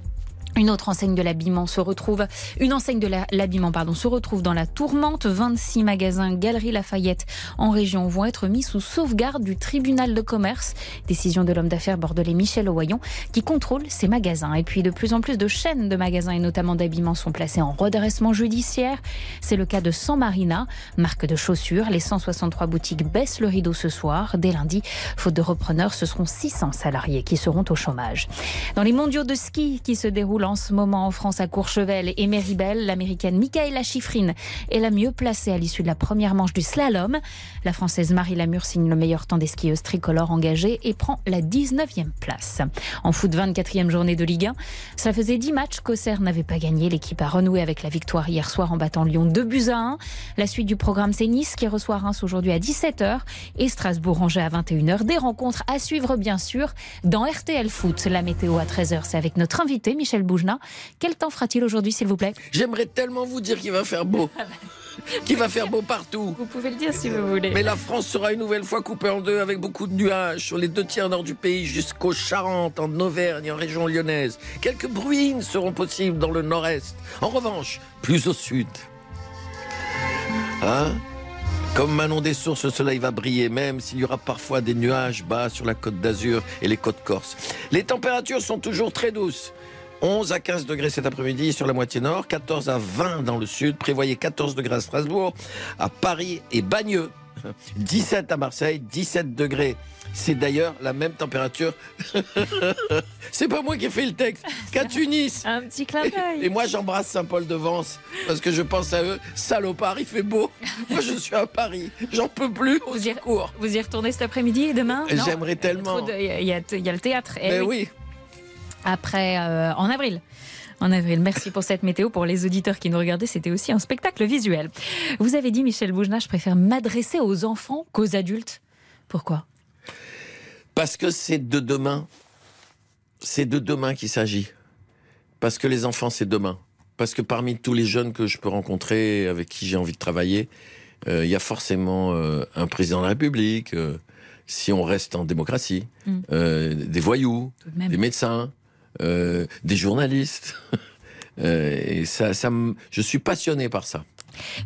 Une autre enseigne de l'habillement se retrouve, une enseigne de l'habillement pardon, se retrouve dans la tourmente. 26 magasins Galerie Lafayette en région vont être mis sous sauvegarde du tribunal de commerce. Décision de l'homme d'affaires bordelais Michel Owayon qui contrôle ces magasins. Et puis de plus en plus de chaînes de magasins et notamment d'habillement sont placées en redressement judiciaire. C'est le cas de San Marina, marque de chaussures. Les 163 boutiques baissent le rideau ce soir. Dès lundi, faute de repreneurs, ce seront 600 salariés qui seront au chômage. Dans les mondiaux de ski qui se déroulent en ce moment en France à Courchevel et Méribel, l'américaine Michaela Schifrin est la mieux placée à l'issue de la première manche du slalom. La française Marie Lamure signe le meilleur temps des skieuses tricolores engagées et prend la 19e place. En foot, 24e journée de Ligue 1. Cela faisait 10 matchs qu'Auxerre n'avait pas gagné. L'équipe a renoué avec la victoire hier soir en battant Lyon 2 buts à 1. La suite du programme, c'est Nice qui reçoit Reims aujourd'hui à 17h et Strasbourg-Angers à 21h. Des rencontres à suivre, bien sûr, dans RTL Foot. La météo à 13h, c'est avec notre invité, Michel Boujna. Quel temps fera-t-il aujourd'hui, s'il vous plaît? J'aimerais tellement vous dire qu'il va faire beau. Qu'il va faire beau partout. Vous pouvez le dire si vous voulez. Mais la France sera une nouvelle fois coupée en deux avec beaucoup de nuages sur les deux tiers nord du pays jusqu'aux Charentes, en Auvergne en région lyonnaise. Quelques bruines seront possibles dans le nord-est. En revanche, plus au sud. Hein? Comme Manon des Sources, le soleil va briller, même s'il y aura parfois des nuages bas sur la côte d'Azur et les côtes corses. Les températures sont toujours très douces. 11 à 15 degrés cet après-midi sur la moitié nord, 14 à 20 dans le sud, prévoyez 14 degrés à Strasbourg, à Paris et Bagneux, 17 à Marseille, 17 degrés. C'est d'ailleurs la même température. C'est pas moi qui ai fait le texte, qu'à Tunis. Un petit clin d'œil. Et moi, j'embrasse Saint-Paul-de-Vence parce que je pense à eux. Salopard, il fait beau. Moi, je suis à Paris. J'en peux plus. Au Vous y, secours. vous y retournez cet après-midi et demain? J'aimerais tellement. Y, y a il y a le théâtre. Eh Mais oui. Après, euh, en avril. En avril. Merci pour cette météo. Pour les auditeurs qui nous regardaient, c'était aussi un spectacle visuel. Vous avez dit, Michel Boujna, je préfère m'adresser aux enfants qu'aux adultes. Pourquoi? Parce que c'est de demain. C'est de demain qu'il s'agit. Parce que les enfants, c'est demain. Parce que parmi tous les jeunes que je peux rencontrer, avec qui j'ai envie de travailler, euh, il y a forcément euh, un président de la République, si on reste en démocratie, Mm. euh, des voyous, des médecins, euh, des journalistes. Euh, et ça, ça je suis passionné par ça.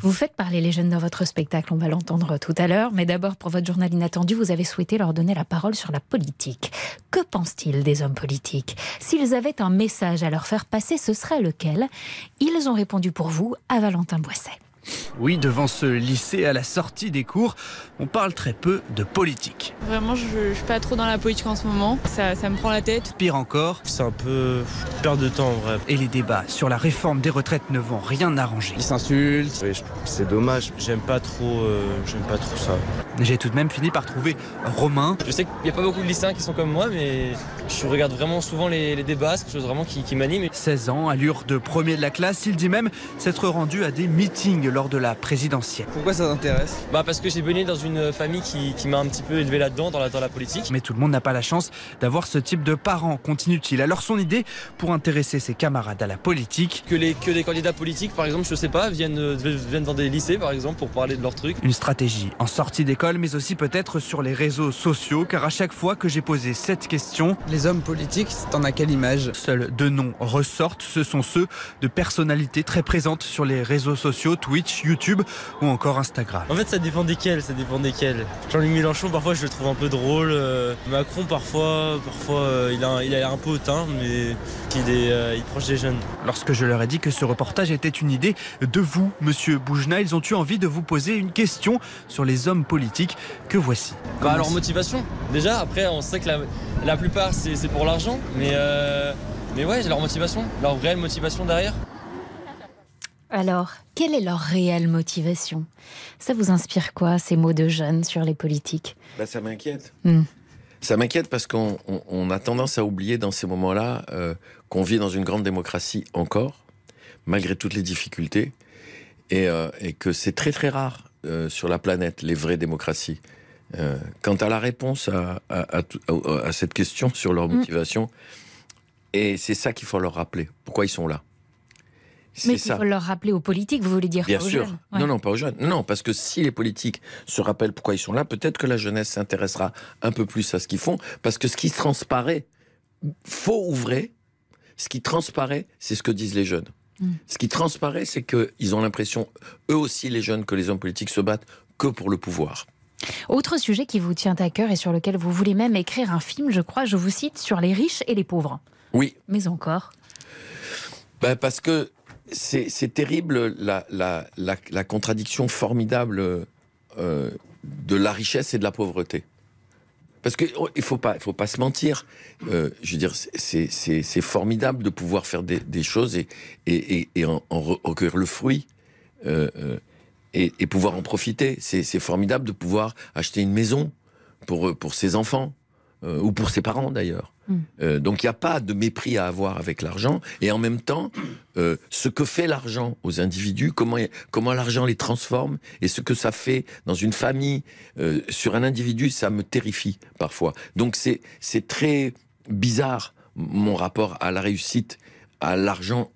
Vous faites parler les jeunes dans votre spectacle, on va l'entendre tout à l'heure, mais d'abord pour votre journal inattendu, vous avez souhaité leur donner la parole sur la politique. Que pensent-ils des hommes politiques? S'ils avaient un message à leur faire passer, ce serait lequel? Ils ont répondu pour vous à Valentin Boisset. Oui, devant ce lycée, à la sortie des cours, on parle très peu de politique. Vraiment, je, je suis pas trop dans la politique en ce moment. Ça, ça me prend la tête. Pire encore, C'est un peu perte de temps en vrai. et les débats sur la réforme des retraites ne vont rien arranger. Ils s'insultent. c'est dommage. J'aime pas trop, euh, j'aime pas trop ça. J'ai tout de même fini par trouver Romain. Je sais qu'il n'y a pas beaucoup de lycéens qui sont comme moi, mais je regarde vraiment souvent les, les débats, c'est quelque chose vraiment qui, qui m'anime. 16 ans, allure de premier de la classe, il dit même s'être rendu à des meetings lors de la présidentielle. Pourquoi ça t'intéresse? Bah parce que j'ai baigné dans une famille qui, qui m'a un petit peu élevé là-dedans, dans la, dans la politique. Mais tout le monde n'a pas la chance d'avoir ce type de parents, continue-t-il. Alors son idée, pour intéresser ses camarades à la politique, Que, les, que des candidats politiques, par exemple, je sais pas, viennent, viennent dans des lycées, par exemple, pour parler de leurs trucs. Une stratégie en sortie d'école, mais aussi peut-être sur les réseaux sociaux, car à chaque fois que j'ai posé cette question, Les hommes politiques, t'en as quelle image? seuls deux noms ressortent. Ce sont ceux de personnalités très présentes sur les réseaux sociaux, Twitch, YouTube ou encore Instagram. En fait, ça dépend desquels, ça dépend desquels. Jean-Luc Mélenchon, parfois, je le trouve un peu drôle. euh, Macron, parfois, parfois euh, il, a, il a l'air un peu hautain, mais il est, euh, il est proche des jeunes. Lorsque je leur ai dit que ce reportage était une idée de vous, monsieur Boujna, ils ont eu envie de vous poser une question sur les hommes politiques que voici. Bah, leur motivation. Déjà, après, on sait que la, la plupart, c'est pour l'argent, mais, mais ouais, leur motivation, leur réelle motivation derrière. Alors, quelle est leur réelle motivation? Ça vous inspire quoi, ces mots de jeunes sur les politiques? Bah, ça m'inquiète. Hmm. Ça m'inquiète parce qu'on on- on a tendance à oublier dans ces moments-là euh, qu'on vit dans une grande démocratie encore, malgré toutes les difficultés, et, euh, et que c'est très très rare euh, sur la planète, les vraies démocraties. Quant à la réponse à, à- à tout- à- à cette question sur leur Mm. motivation, et c'est ça qu'il faut leur rappeler, pourquoi ils sont là? Mais il faut leur rappeler aux politiques, vous voulez dire Bien sûr. jeunes Ouais. Non, non, pas aux jeunes. Non, non, parce que si les politiques se rappellent pourquoi ils sont là, peut-être que la jeunesse s'intéressera un peu plus à ce qu'ils font, parce que ce qui transparaît, faux ou vrai, ce qui transparaît, c'est ce que disent les jeunes. Mm. Ce qui transparaît, c'est qu'ils ont l'impression, eux aussi les jeunes, que les hommes politiques se battent que pour le pouvoir. Autre sujet qui vous tient à cœur et sur lequel vous voulez même écrire un film, je crois, je vous cite, sur les riches et les pauvres. Oui. Mais encore. Ben, parce que c'est terrible la, la, la, contradiction formidable euh, de la richesse et de la pauvreté. Parce qu'il ne faut pas, faut pas se mentir. Euh, je veux dire, c'est- formidable de pouvoir faire des, choses et, et, et, en, en re- recueillir le fruit euh, et, pouvoir en profiter. C'est formidable de pouvoir acheter une maison pour, pour ses enfants ou pour ses parents d'ailleurs. Euh, donc il n'y a pas de mépris à avoir avec l'argent. Et en même temps, euh, ce que fait l'argent aux individus, comment, comment l'argent les transforme et ce que ça fait dans une famille, euh, sur un individu, ça me terrifie parfois. Donc c'est très bizarre mon rapport à la réussite, à l'argent,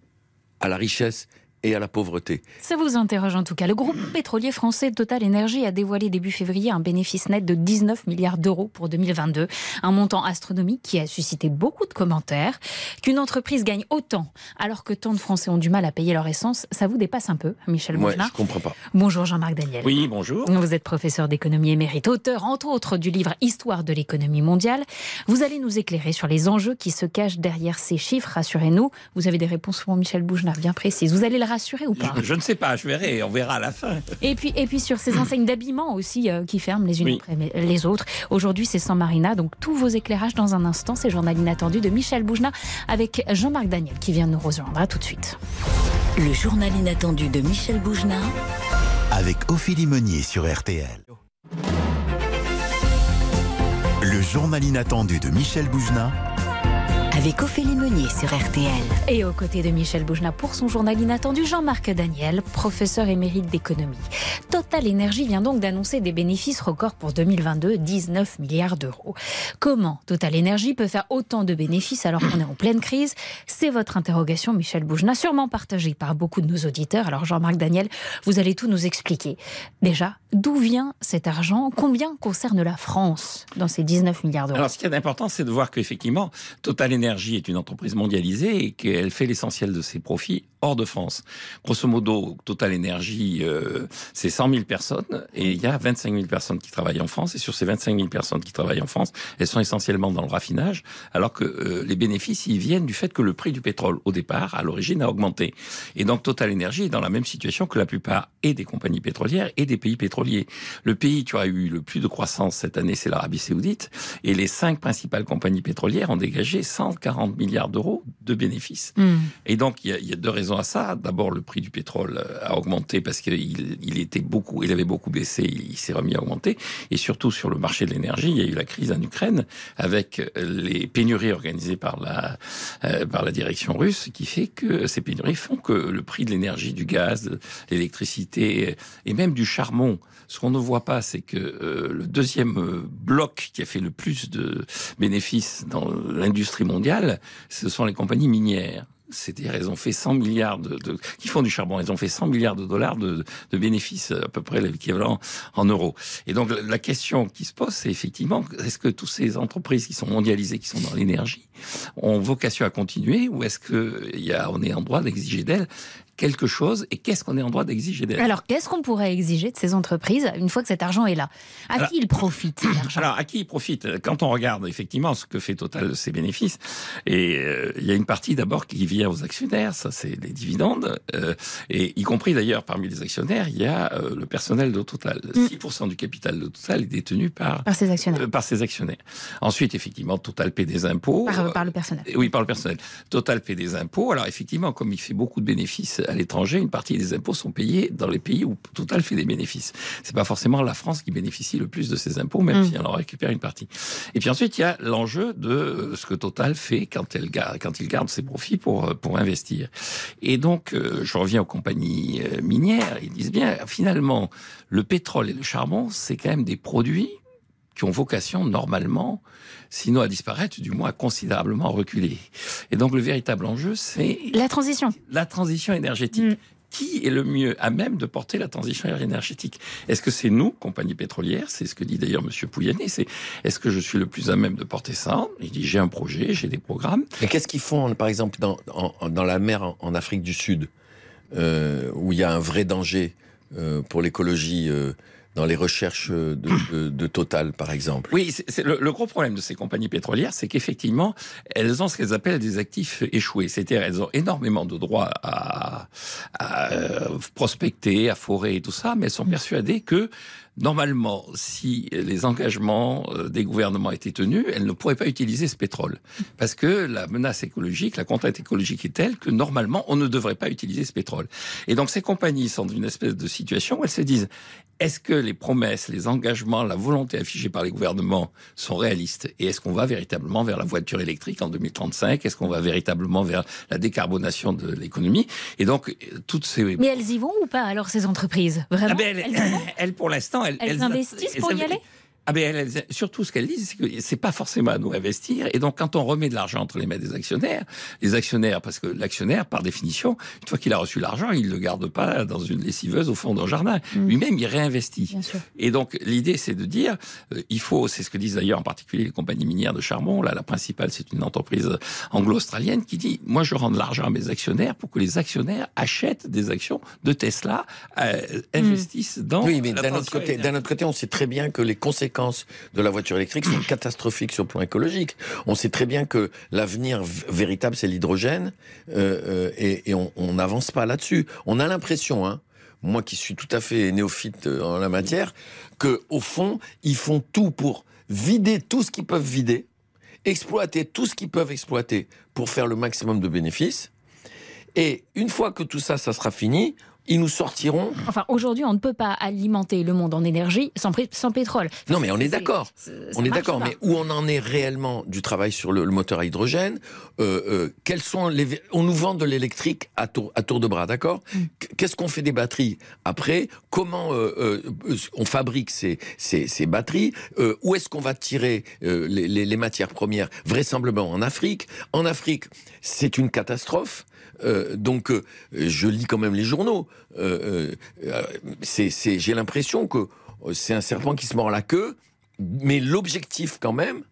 à la richesse et à la pauvreté. Ça vous interroge en tout cas. Le groupe pétrolier français Total Energy a dévoilé début février un bénéfice net de 19 milliards d'euros pour 2022. Un montant astronomique qui a suscité beaucoup de commentaires. Qu'une entreprise gagne autant alors que tant de Français ont du mal à payer leur essence, ça vous dépasse un peu, Michel Moi, Boujna je comprends pas. Bonjour Jean-Marc Daniel. Oui, bonjour. Vous êtes professeur d'économie émérite, auteur entre autres du livre Histoire de l'économie mondiale. Vous allez nous éclairer sur les enjeux qui se cachent derrière ces chiffres, rassurez-nous. Vous avez des réponses pour Michel Boujna bien précises. Vous allez le rassurer ou pas Je, je ne sais pas, je verrai, on verra à la fin. et puis, et puis sur ces enseignes d'habillement aussi euh, qui ferment les unes Oui. après les autres. Aujourd'hui, c'est sans Marina. Donc, tous vos éclairages dans un instant. C'est Journal Inattendu de Michel Boujna avec Jean-Marc Daniel qui vient nous rejoindre. À tout de suite. Le journal inattendu de Michel Boujna avec Ophélie Meunier sur RTL. Le journal inattendu de Michel Boujna avec Ophélie Meunier sur RTL. Et aux côtés de Michel Boujna pour son journal inattendu, Jean-Marc Daniel, professeur émérite d'économie. Total Energy vient donc d'annoncer des bénéfices records pour 2022, 19 milliards d'euros. Comment Total Energy peut faire autant de bénéfices alors qu'on est en pleine crise? C'est votre interrogation, Michel Boujna, sûrement partagée par beaucoup de nos auditeurs. Alors Jean-Marc Daniel, vous allez tout nous expliquer. Déjà, d'où vient cet argent? Combien concerne la France dans ces 19 milliards d'euros? Alors, ce qui est important, c'est de voir qu'effectivement, Total Energy est une entreprise mondialisée et qu'elle fait l'essentiel de ses profits hors de France. Grosso modo, Total Energy, euh, c'est 100 000 personnes et il y a 25 000 personnes qui travaillent en France. Et sur ces 25 000 personnes qui travaillent en France, elles sont essentiellement dans le raffinage, alors que euh, les bénéfices, ils viennent du fait que le prix du pétrole, au départ, à l'origine, a augmenté. Et donc, Total Energy est dans la même situation que la plupart et des compagnies pétrolières et des pays pétroliers. Le pays qui aura eu le plus de croissance cette année, c'est l'Arabie Saoudite. Et les cinq principales compagnies pétrolières ont dégagé 140 milliards d'euros de bénéfices. Hmm. Et donc, il y, a, il y a deux raisons à ça. D'abord, le prix du pétrole euh, a augmenté parce qu'il il était beaucoup, il avait beaucoup baissé, il, s'est remis à augmenter. Et surtout, sur le marché de l'énergie, il y a eu la crise en Ukraine avec euh, les pénuries organisées par la, euh, par la direction russe qui fait que ces pénuries font que le prix de l'énergie, du gaz, de l'électricité et même du charbon, ce qu'on ne voit pas, c'est que le deuxième bloc qui a fait le plus de bénéfices dans l'industrie mondiale, ce sont les compagnies minières. C'est-à-dire, elles ont fait 100 milliards de, qui font du charbon, elles ont fait 100 milliards de dollars de, bénéfices, à peu près l'équivalent en euros. Et donc, la question qui se pose, c'est effectivement, est-ce que toutes ces entreprises qui sont mondialisées, qui sont dans l'énergie, ont vocation à continuer, ou est-ce que est en droit d'exiger d'elles quelque chose et qu'est-ce qu'on est en droit d'exiger d'elles Alors, qu'est-ce qu'on pourrait exiger de ces entreprises une fois que cet argent est là? À Alors- qui il profite Alors, à qui il profite? Quand on regarde effectivement ce que fait Total de ses bénéfices, et euh, il y a une partie d'abord qui vient aux actionnaires, ça c'est les dividendes, euh, et y compris d'ailleurs parmi les actionnaires, il y a euh, le personnel de Total. 6% du capital de Total est détenu par, Par ses actionnaires. par ses actionnaires. Ensuite, effectivement, Total paie des impôts. Par, par le personnel. Oui, par le personnel. Total paie des impôts. Alors effectivement, comme il fait beaucoup de bénéfices à l'étranger, une partie des impôts sont payés dans les pays où Total fait des bénéfices. C'est pas forcément la France qui bénéficie le plus de ces impôts, même Mm. si elle en récupère une partie. Et puis ensuite, il y a l'enjeu de euh, ce que Total fait quand, elle garde, quand il garde ses profits pour, euh, pour investir. Et donc, euh, je reviens aux compagnies minières. Ils disent bien, finalement, le pétrole et le charbon, c'est quand même des produits qui ont vocation normalement, sinon à disparaître, du moins à considérablement reculer. Et donc le véritable enjeu, c'est La transition. la transition énergétique. qui est le mieux à même de porter la transition énergétique? Est-ce que c'est nous, compagnie pétrolière? C'est ce que dit d'ailleurs Monsieur Pouyanné. C'est est-ce que je suis le plus à même de porter ça? Il dit j'ai un projet, j'ai des programmes. Mais qu'est-ce qu'ils font, par exemple, dans, en- dans la mer en, en Afrique du Sud, euh, où il y a un vrai danger euh, pour l'écologie euh, dans les recherches de, de- de Total, par exemple Oui, c'est le, le gros problème de ces compagnies pétrolières, c'est qu'effectivement, elles ont ce qu'elles appellent des actifs échoués. C'est-à-dire, elles ont énormément de droits à, à, euh, prospecter, à forer et tout ça, mais elles sont persuadées que normalement, si les engagements euh, des gouvernements étaient tenus, elles ne pourraient pas utiliser ce pétrole. Parce que la menace écologique, la contrainte écologique est telle que normalement, on ne devrait pas utiliser ce pétrole. Et donc, ces compagnies sont dans une espèce de situation où elles se disent, est-ce que les promesses, les engagements, la volonté affichée par les gouvernements sont réalistes? Et est-ce qu'on va véritablement vers la voiture électrique en 2035 Est-ce qu'on va véritablement vers la décarbonation de l'économie? Et donc, toutes ces... Mais elles y vont ou pas alors ces entreprises? Vraiment? Ah ben, elles, pour l'instant, elles, Elles investissent pour y aller? Ah ben, elles- surtout, ce qu'elles disent, c'est que c'est pas forcément à nous investir. Et donc, quand on remet de l'argent entre les mains des actionnaires, les actionnaires, parce que l'actionnaire, par définition, une fois qu'il a reçu l'argent, il le garde pas dans une lessiveuse au fond d'un jardin. Lui-même, il réinvestit. Et donc, l'idée, c'est de dire, euh, il faut, c'est ce que disent d'ailleurs en particulier les compagnies minières de charbon. Là, la principale, c'est une entreprise anglo-australienne qui dit, moi, je rends de l'argent à mes actionnaires pour que les actionnaires achètent des actions de Tesla, euh, investissent dans. Oui, mais d'un autre côté, d'un autre côté, on sait très bien que les conséquences de la voiture électrique sont catastrophiques sur le plan écologique. On sait très bien que l'avenir véritable, c'est l'hydrogène, euh, euh, et, on n'avance pas là-dessus. On a l'impression, hein, moi qui suis tout à fait néophyte euh, en la matière, que au fond, ils font tout pour vider tout ce qu'ils peuvent vider, exploiter tout ce qu'ils peuvent exploiter pour faire le maximum de bénéfices. Et une fois que tout ça, ça sera fini, ils nous sortiront Enfin, aujourd'hui, on ne peut pas alimenter le monde en énergie sans, pétrole. Non, mais on est d'accord. On est d'accord. Mais où on en est réellement du travail sur le, le moteur à hydrogène euh, euh, Quels sont les On nous vend de l'électrique à tour, à tour de bras, d'accord Mm. Qu'est-ce qu'on fait des batteries après Comment euh, on fabrique ces, ces, ces batteries Où est-ce qu'on va tirer les, les- les matières premières Vraisemblablement en Afrique. En Afrique, c'est une catastrophe. Euh, donc, euh, je lis quand même les journaux. Euh, euh, j'ai l'impression que c'est un serpent qui se mord la queue, mais l'objectif quand même,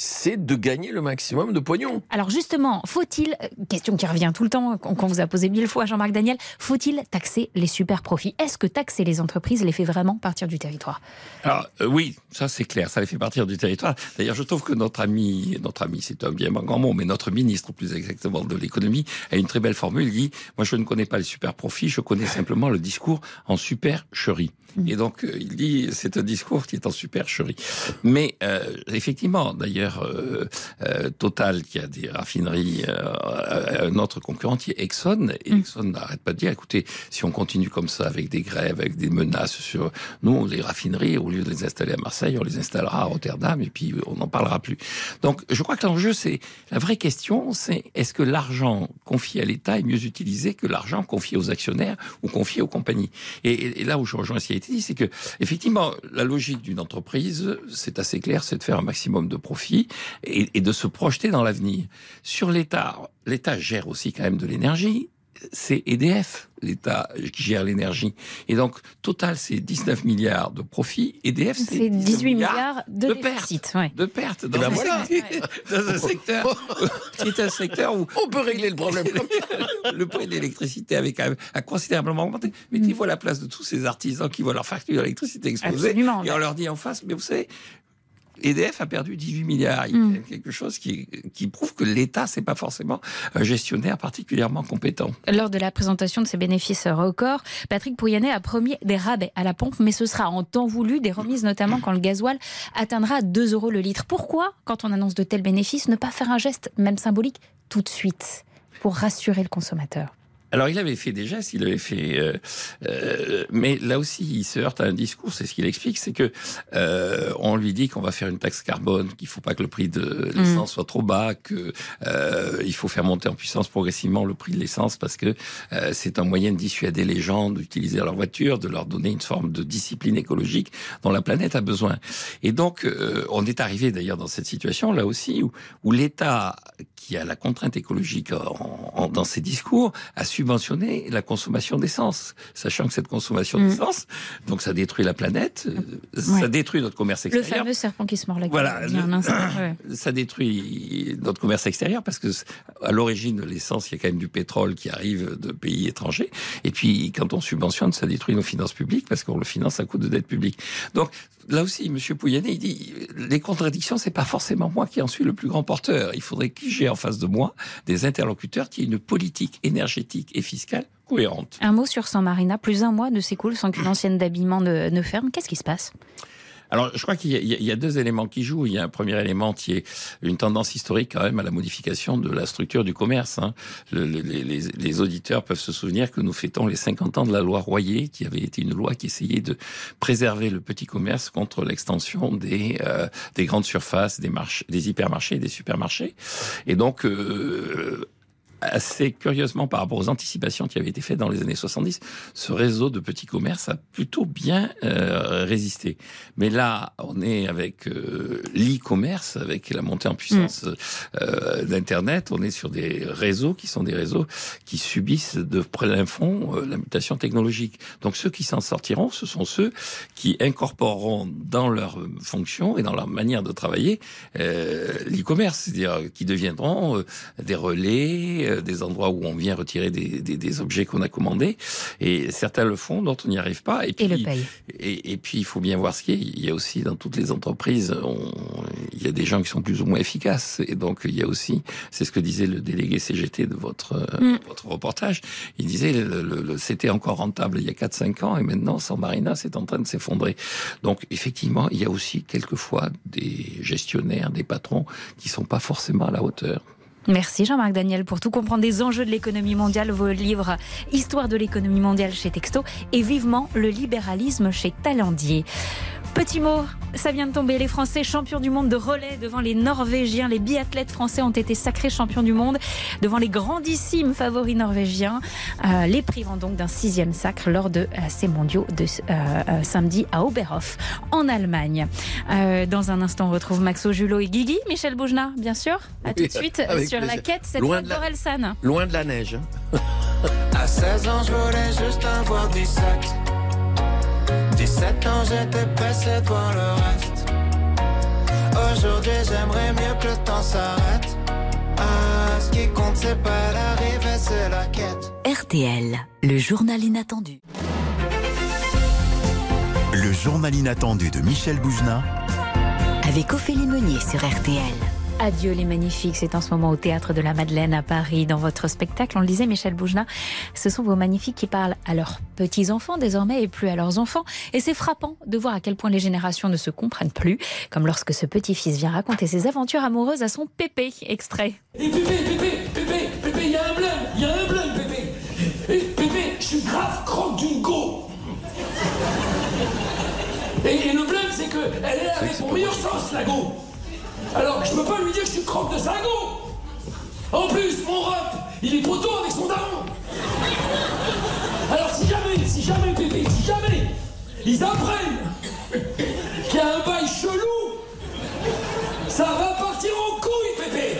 c'est de gagner le maximum de pognon. Alors justement, faut-il, euh, question qui revient tout le temps, qu'on qu'on vous a posé mille fois, Jean-Marc Daniel, faut-il taxer les super profits? Est-ce que taxer les entreprises les fait vraiment partir du territoire? Alors euh, oui, ça c'est clair, ça les fait partir du territoire. D'ailleurs, je trouve que notre ami, notre ami, c'est un bien grand mot, mais notre ministre, plus exactement de l'économie, a une très belle formule. Il dit moi, je ne connais pas les super profits, je connais simplement le discours en supercherie. Et donc, euh, il dit c'est un discours qui est en supercherie. Mais euh, effectivement, d'ailleurs, euh, euh, Total qui a des raffineries, un autre concurrent qui est Exxon, et Exxon n'arrête pas de dire écoutez, si on continue comme ça avec des grèves, avec des menaces sur nous, les raffineries, au lieu de les installer à Marseille, on les installera à Rotterdam et puis on n'en parlera plus. Donc, je crois que l'enjeu, c'est la vraie question, c'est est-ce que l'argent confié à l'État est mieux utilisé que l'argent confié aux actionnaires ou confié aux compagnies? Et, et là où je rejoins ce qui dit, c'est que effectivement, la logique d'une entreprise, c'est assez clair, c'est de faire un maximum de profit et de se projeter dans l'avenir. Sur l'État, l'État gère aussi quand même de l'énergie. C'est EDF, l'État qui gère l'énergie. Et donc, total, c'est 19 milliards de profits. EDF, c'est C'est 19 18 milliards de, déficit. ouais. de pertes dans, ben un voilà. secteur- dans un secteur qui est un secteur où On peut régler le problème le prix de l'électricité avait quand même a considérablement augmenté. Mettez-vous à la place de tous ces artisans qui voient leur facture d'électricité exploser Absolument. et on leur dit en face, mais vous savez, EDF a perdu 18 milliards. Il y a Mm. quelque chose qui, qui prouve que l'État, c'est pas forcément un gestionnaire particulièrement compétent. Lors de la présentation de ces bénéfices records, Patrick Pouyanné a promis des rabais à la pompe, mais ce sera en temps voulu, des remises notamment quand le gasoil atteindra 2 euros le litre. Pourquoi, quand on annonce de tels bénéfices, ne pas faire un geste, même symbolique, tout de suite, pour rassurer le consommateur? Alors, il avait fait des gestes, il avait fait, euh, euh, mais là aussi, il se heurte à un discours. C'est ce qu'il explique, c'est que euh, on lui dit qu'on va faire une taxe carbone, qu'il faut pas que le prix de l'essence soit trop bas, que euh, il faut faire monter en puissance progressivement le prix de l'essence parce que euh, c'est un moyen de dissuader les gens d'utiliser leur voiture, de leur donner une forme de discipline écologique dont la planète a besoin. Et donc, euh, on est arrivé d'ailleurs dans cette situation là aussi où, où l'État qui a la contrainte écologique en- en- dans ses discours subventionner la consommation d'essence, sachant que cette consommation Mm. d'essence, donc ça détruit la planète, euh, Ouais. ça détruit notre commerce Le extérieur. fameux serpent qui se mord la queue. Voilà, un le- instant, ouais. ça détruit notre commerce extérieur parce que à l'origine de l'essence, il y a quand même du pétrole qui arrive de pays étrangers. Et puis quand on subventionne, ça détruit nos finances publiques parce qu'on le finance à coût de dette publique. Donc là aussi, Monsieur Pouyanné, il dit les contradictions, c'est pas forcément moi qui en suis le plus grand porteur. Il faudrait que j'ai en face de moi des interlocuteurs qui aient une politique énergétique et fiscale cohérente. Un mot sur San Marina. Plus un mois ne s'écoule sans qu'une ancienne d'habillement ne, ne ferme. Qu'est-ce qui se passe? Alors, je crois qu'il y, y a- deux éléments qui jouent. Il y a un premier élément qui est une tendance historique quand même à la modification de la structure du commerce. hein. Le- le- les, les- auditeurs peuvent se souvenir que nous fêtons les 50 ans de la loi Royer, qui avait été une loi qui essayait de préserver le petit commerce contre l'extension des, euh, des grandes surfaces, des, marchés, des hypermarchés des supermarchés. Et donc, euh, assez curieusement par rapport aux anticipations qui avaient été faites dans les années 70, ce réseau de petits commerces a plutôt bien euh, résisté. Mais là, on est avec euh, l'e-commerce, avec la montée en puissance euh, d'Internet, on est sur des réseaux qui sont des réseaux qui subissent de plein fond euh, la mutation technologique. Donc ceux qui s'en sortiront, ce sont ceux qui incorporeront dans leur fonction et dans leur manière de travailler euh, l'e-commerce, c'est-à-dire qui deviendront euh, des relais, euh, des endroits où on vient retirer des, des, des objets qu'on a commandés. Et certains le font, d'autres n'y arrivent pas. Et, puis, le. Et, et puis il faut bien voir ce qu'il y a. Il y a aussi dans toutes les entreprises, on- il y a des gens qui sont plus ou moins efficaces. Et donc il y a aussi, c'est ce que disait le délégué CGT de votre, euh, Mm. votre reportage, il disait le, le- le- c'était encore rentable il y a 4-5 ans et maintenant San Marina c'est en train de s'effondrer. Donc effectivement, il y a aussi quelquefois des gestionnaires, des patrons qui sont pas forcément à la hauteur. Merci Jean-Marc Daniel pour tout comprendre des enjeux de l'économie mondiale. Vos livres Histoire de l'économie mondiale chez Texto et Vivement le libéralisme chez Talendier. Petit mot, ça vient de tomber. Les Français champions du monde de relais devant les Norvégiens. Les biathlètes français ont été sacrés champions du monde devant les grandissimes favoris norvégiens, euh, les privant donc d'un sixième sacre lors de euh, ces mondiaux de euh, euh, samedi à Oberhof en Allemagne. Euh, dans un instant, on retrouve Maxo Julot et Guigui, Michel Boujna, bien sûr. À tout de suite sur la quête, cette Loin fois de la-. Loin de la neige. À 16 ans, je voulais juste avoir 17. 17 ans, j'étais pressé de voir le reste. Aujourd'hui, j'aimerais mieux que le temps s'arrête. Ah, ce qui compte, c'est pas l'arrivée, c'est la quête. RTL, le journal inattendu. Le journal inattendu de Michel Boujna. Avec Ophélie Meunier sur RTL. Adieu les magnifiques, c'est en ce moment au théâtre de la Madeleine à Paris. Dans votre spectacle, on le disait, Michel Boujna, ce sont vos magnifiques qui parlent à leurs petits-enfants désormais et plus à leurs enfants. Et c'est frappant de voir à quel point les générations ne se comprennent plus, comme lorsque ce petit-fils vient raconter ses aventures amoureuses à son pépé. Extrait. Et Pépé, Pépé, Pépé, Pépé, il y a un blême, il y a un blême, Pépé. Et Pépé, je suis grave croque d'une go. Et, et le blême, c'est que elle est avec mon meilleur sens, la go. Alors, je peux pas lui dire que je suis croque de sa go. En plus, mon rep, il est poteau avec son daron. Alors, si jamais, si jamais, Pépé, si jamais, ils apprennent qu'il y a un bail chelou, ça va partir en couille, Pépé.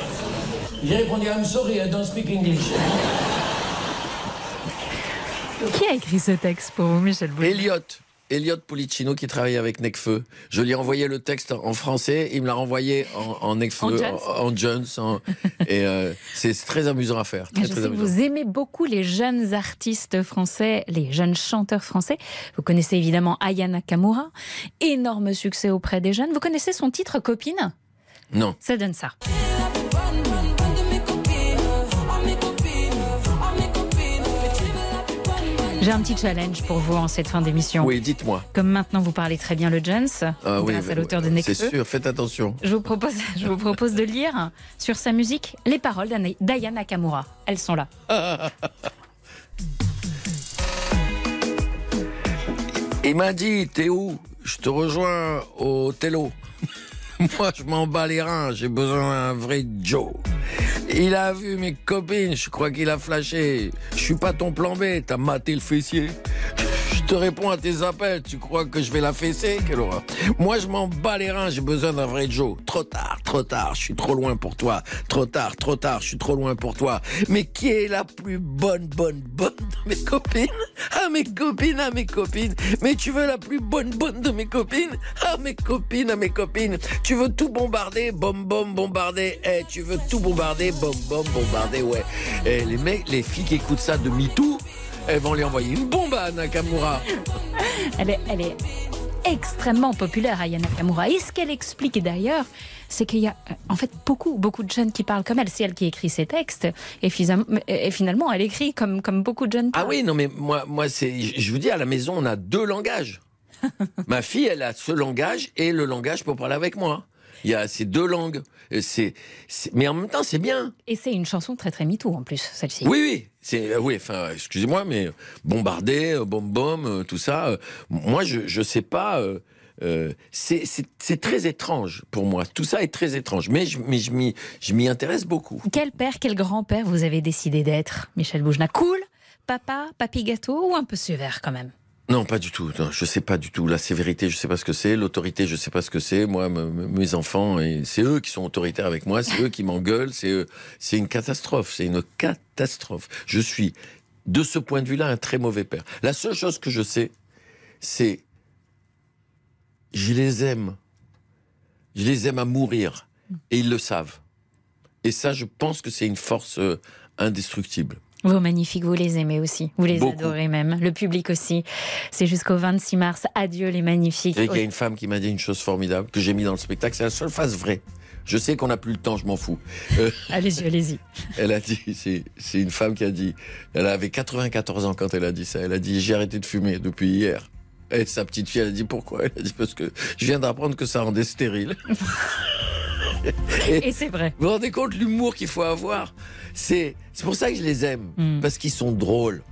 J'ai répondu, I'm sorry, I don't speak English. Qui a écrit ce texte pour vous, Michel Elliot. Elliot Pulicino qui travaille avec Necfeu. Je lui ai envoyé le texte en français, il me l'a renvoyé en, en Necfeu, En Jones. en, en et euh, c'est très amusant à faire. Très, Je très sais que amusant. vous aimez beaucoup les jeunes artistes français, les jeunes chanteurs français. Vous connaissez évidemment Aya Nakamura, énorme succès auprès des jeunes. Vous connaissez son titre Copine? Non. Ça donne ça. J'ai un petit challenge pour vous en cette fin d'émission. Oui, dites-moi. Comme maintenant vous parlez très bien le Jones, Ah oui, grâce à l'auteur de oui, Necfeu. C'est sûr, faites attention. Je vous propose, je vous propose de lire sur sa musique les paroles d'Aya Nakamura. Elles sont là. Il m'a dit, t'es où? Je te rejoins au télo. Moi, je m'en bats les reins, j'ai besoin d'un vrai Joe. Il a vu mes copines, je crois qu'il a flashé. Je suis pas ton plan B, t'as maté le fessier. Je te réponds à tes appels. Tu crois que je vais la fesser? Quelle horreur. Moi, je m'en bats les reins. J'ai besoin d'un vrai Joe. Trop tard, trop tard. Je suis trop loin pour toi. Trop tard, trop tard. Je suis trop loin pour toi. Mais qui est la plus bonne, bonne, bonne de mes copines? Ah, mes copines, ah, mes copines. Mais tu veux la plus bonne, bonne de mes copines? Ah, mes copines, ah, mes copines. Tu veux tout bombarder? Bom, bom, bombarder. Eh, tu veux tout bombarder? Bom, bom, bombarder, ouais. Eh, les mecs, les filles qui écoutent ça de MeToo, elles vont lui envoyer une bombe à Nakamura. Elle est, elle est extrêmement populaire, Aya Nakamura. Et ce qu'elle explique d'ailleurs, c'est qu'il y a euh, en fait beaucoup, beaucoup de jeunes qui parlent comme elle. C'est elle qui écrit ses textes. Et finalement, et finalement elle écrit comme, comme beaucoup de jeunes Ah parlent. oui, non, mais moi, moi c'est, je vous dis, à la maison, on a deux langages. Ma fille, elle a ce langage et le langage pour parler avec moi. Il y a ces deux langues. C'est- mais en même temps, c'est bien. Et c'est une chanson très très MeToo en plus, celle-ci. Oui, oui. C'est, euh, oui, enfin, excusez-moi, mais bombarder, euh, bom bom, euh, tout ça. moi, je, je sais pas. c'est, très étrange pour moi. Tout ça est très étrange. Mais je m'y intéresse beaucoup. Quel père, quel grand-père vous avez décidé d'être, Michel Boujna? Cool? Papa, papy gâteau? Ou un peu sévère quand même? Non, pas du tout. Non, je sais pas du tout. La sévérité, je sais pas ce que c'est. L'autorité, je sais pas ce que c'est. Moi, me- me- mes enfants, c'est eux qui sont autoritaires avec moi. C'est eux qui m'engueulent. C'est. C'est une catastrophe. C'est une catastrophe. Je suis, de ce point de vue-là, un très mauvais père. La seule chose que je sais, c'est, je les aime. Je les aime à mourir. Et ils le savent. Et ça, je pense que c'est une force euh, indestructible. Vos magnifiques, vous les aimez aussi. Vous les Beaucoup. adorez même. Le public aussi. C'est jusqu'au 26 mars. Adieu les magnifiques. Qu'il y a une femme qui m'a dit une chose formidable que j'ai mis dans le spectacle. C'est la seule phase vraie. Je sais qu'on n'a plus le temps, je m'en fous. Euh, Allez-y, allez-y. elle a dit, c'est, c'est une femme qui a dit, elle avait 94 ans quand elle a dit ça. Elle a dit, j'ai arrêté de fumer depuis hier. Et sa petite fille, elle a dit pourquoi? Elle a dit parce que je viens d'apprendre que ça rendait stérile. Et c'est vrai. Vous vous rendez compte l'humour qu'il faut avoir? C'est pour ça que je les aime Mm. parce qu'ils sont drôles.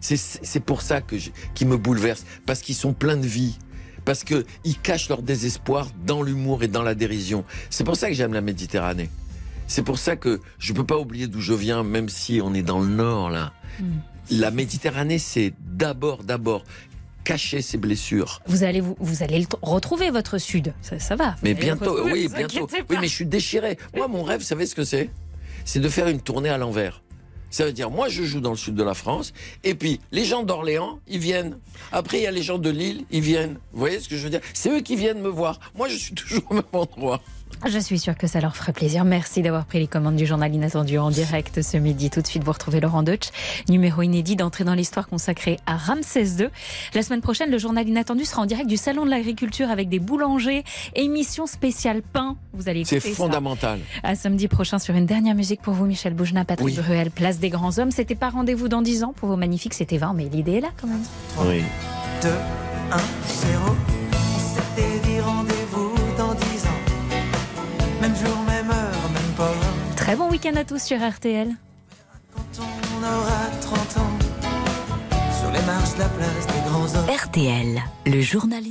C'est pour ça que qu'ils me bouleversent parce qu'ils sont pleins de vie. Parce que ils cachent leur désespoir dans l'humour et dans la dérision. C'est pour ça que j'aime la Méditerranée. C'est pour ça que je peux pas oublier d'où je viens, même si on est dans le nord là. Mm. La Méditerranée, c'est d'abord, d'abord cacher ses blessures. Vous allez, vous, vous allez le retrouver votre sud. Ça, ça va. Mais bientôt, oui, bientôt. Oui, mais je suis déchiré. Moi, mon rêve, vous savez ce que c'est? C'est de faire une tournée à l'envers. Ça veut dire, moi, je joue dans le sud de la France, et puis les gens d'Orléans, ils viennent. Après, il y a les gens de Lille, ils viennent. Vous voyez ce que je veux dire? C'est eux qui viennent me voir. Moi, je suis toujours au même endroit. Je suis sûre que ça leur ferait plaisir. Merci d'avoir pris les commandes du journal inattendu en direct ce midi. Tout de suite, vous retrouvez Laurent Deutsch, numéro inédit d'entrée dans l'histoire consacrée à Ramsès II. La semaine prochaine, le journal inattendu sera en direct du Salon de l'Agriculture avec des boulangers. Émission spéciale pain. Vous allez écouter C'est ça. fondamental. À samedi prochain sur une dernière musique pour vous, Michel Boujna, Patrick Oui. Bruel, Place des Grands Hommes. C'était pas rendez-vous dans 10 ans. Pour vos magnifiques, c'était 20, mais l'idée est là quand même. Oui. 2, 1, 0. Très bon week-end à tous sur RTL. On aura 30 ans. Sur les marches de la place des grands hommes. RTL, le journal.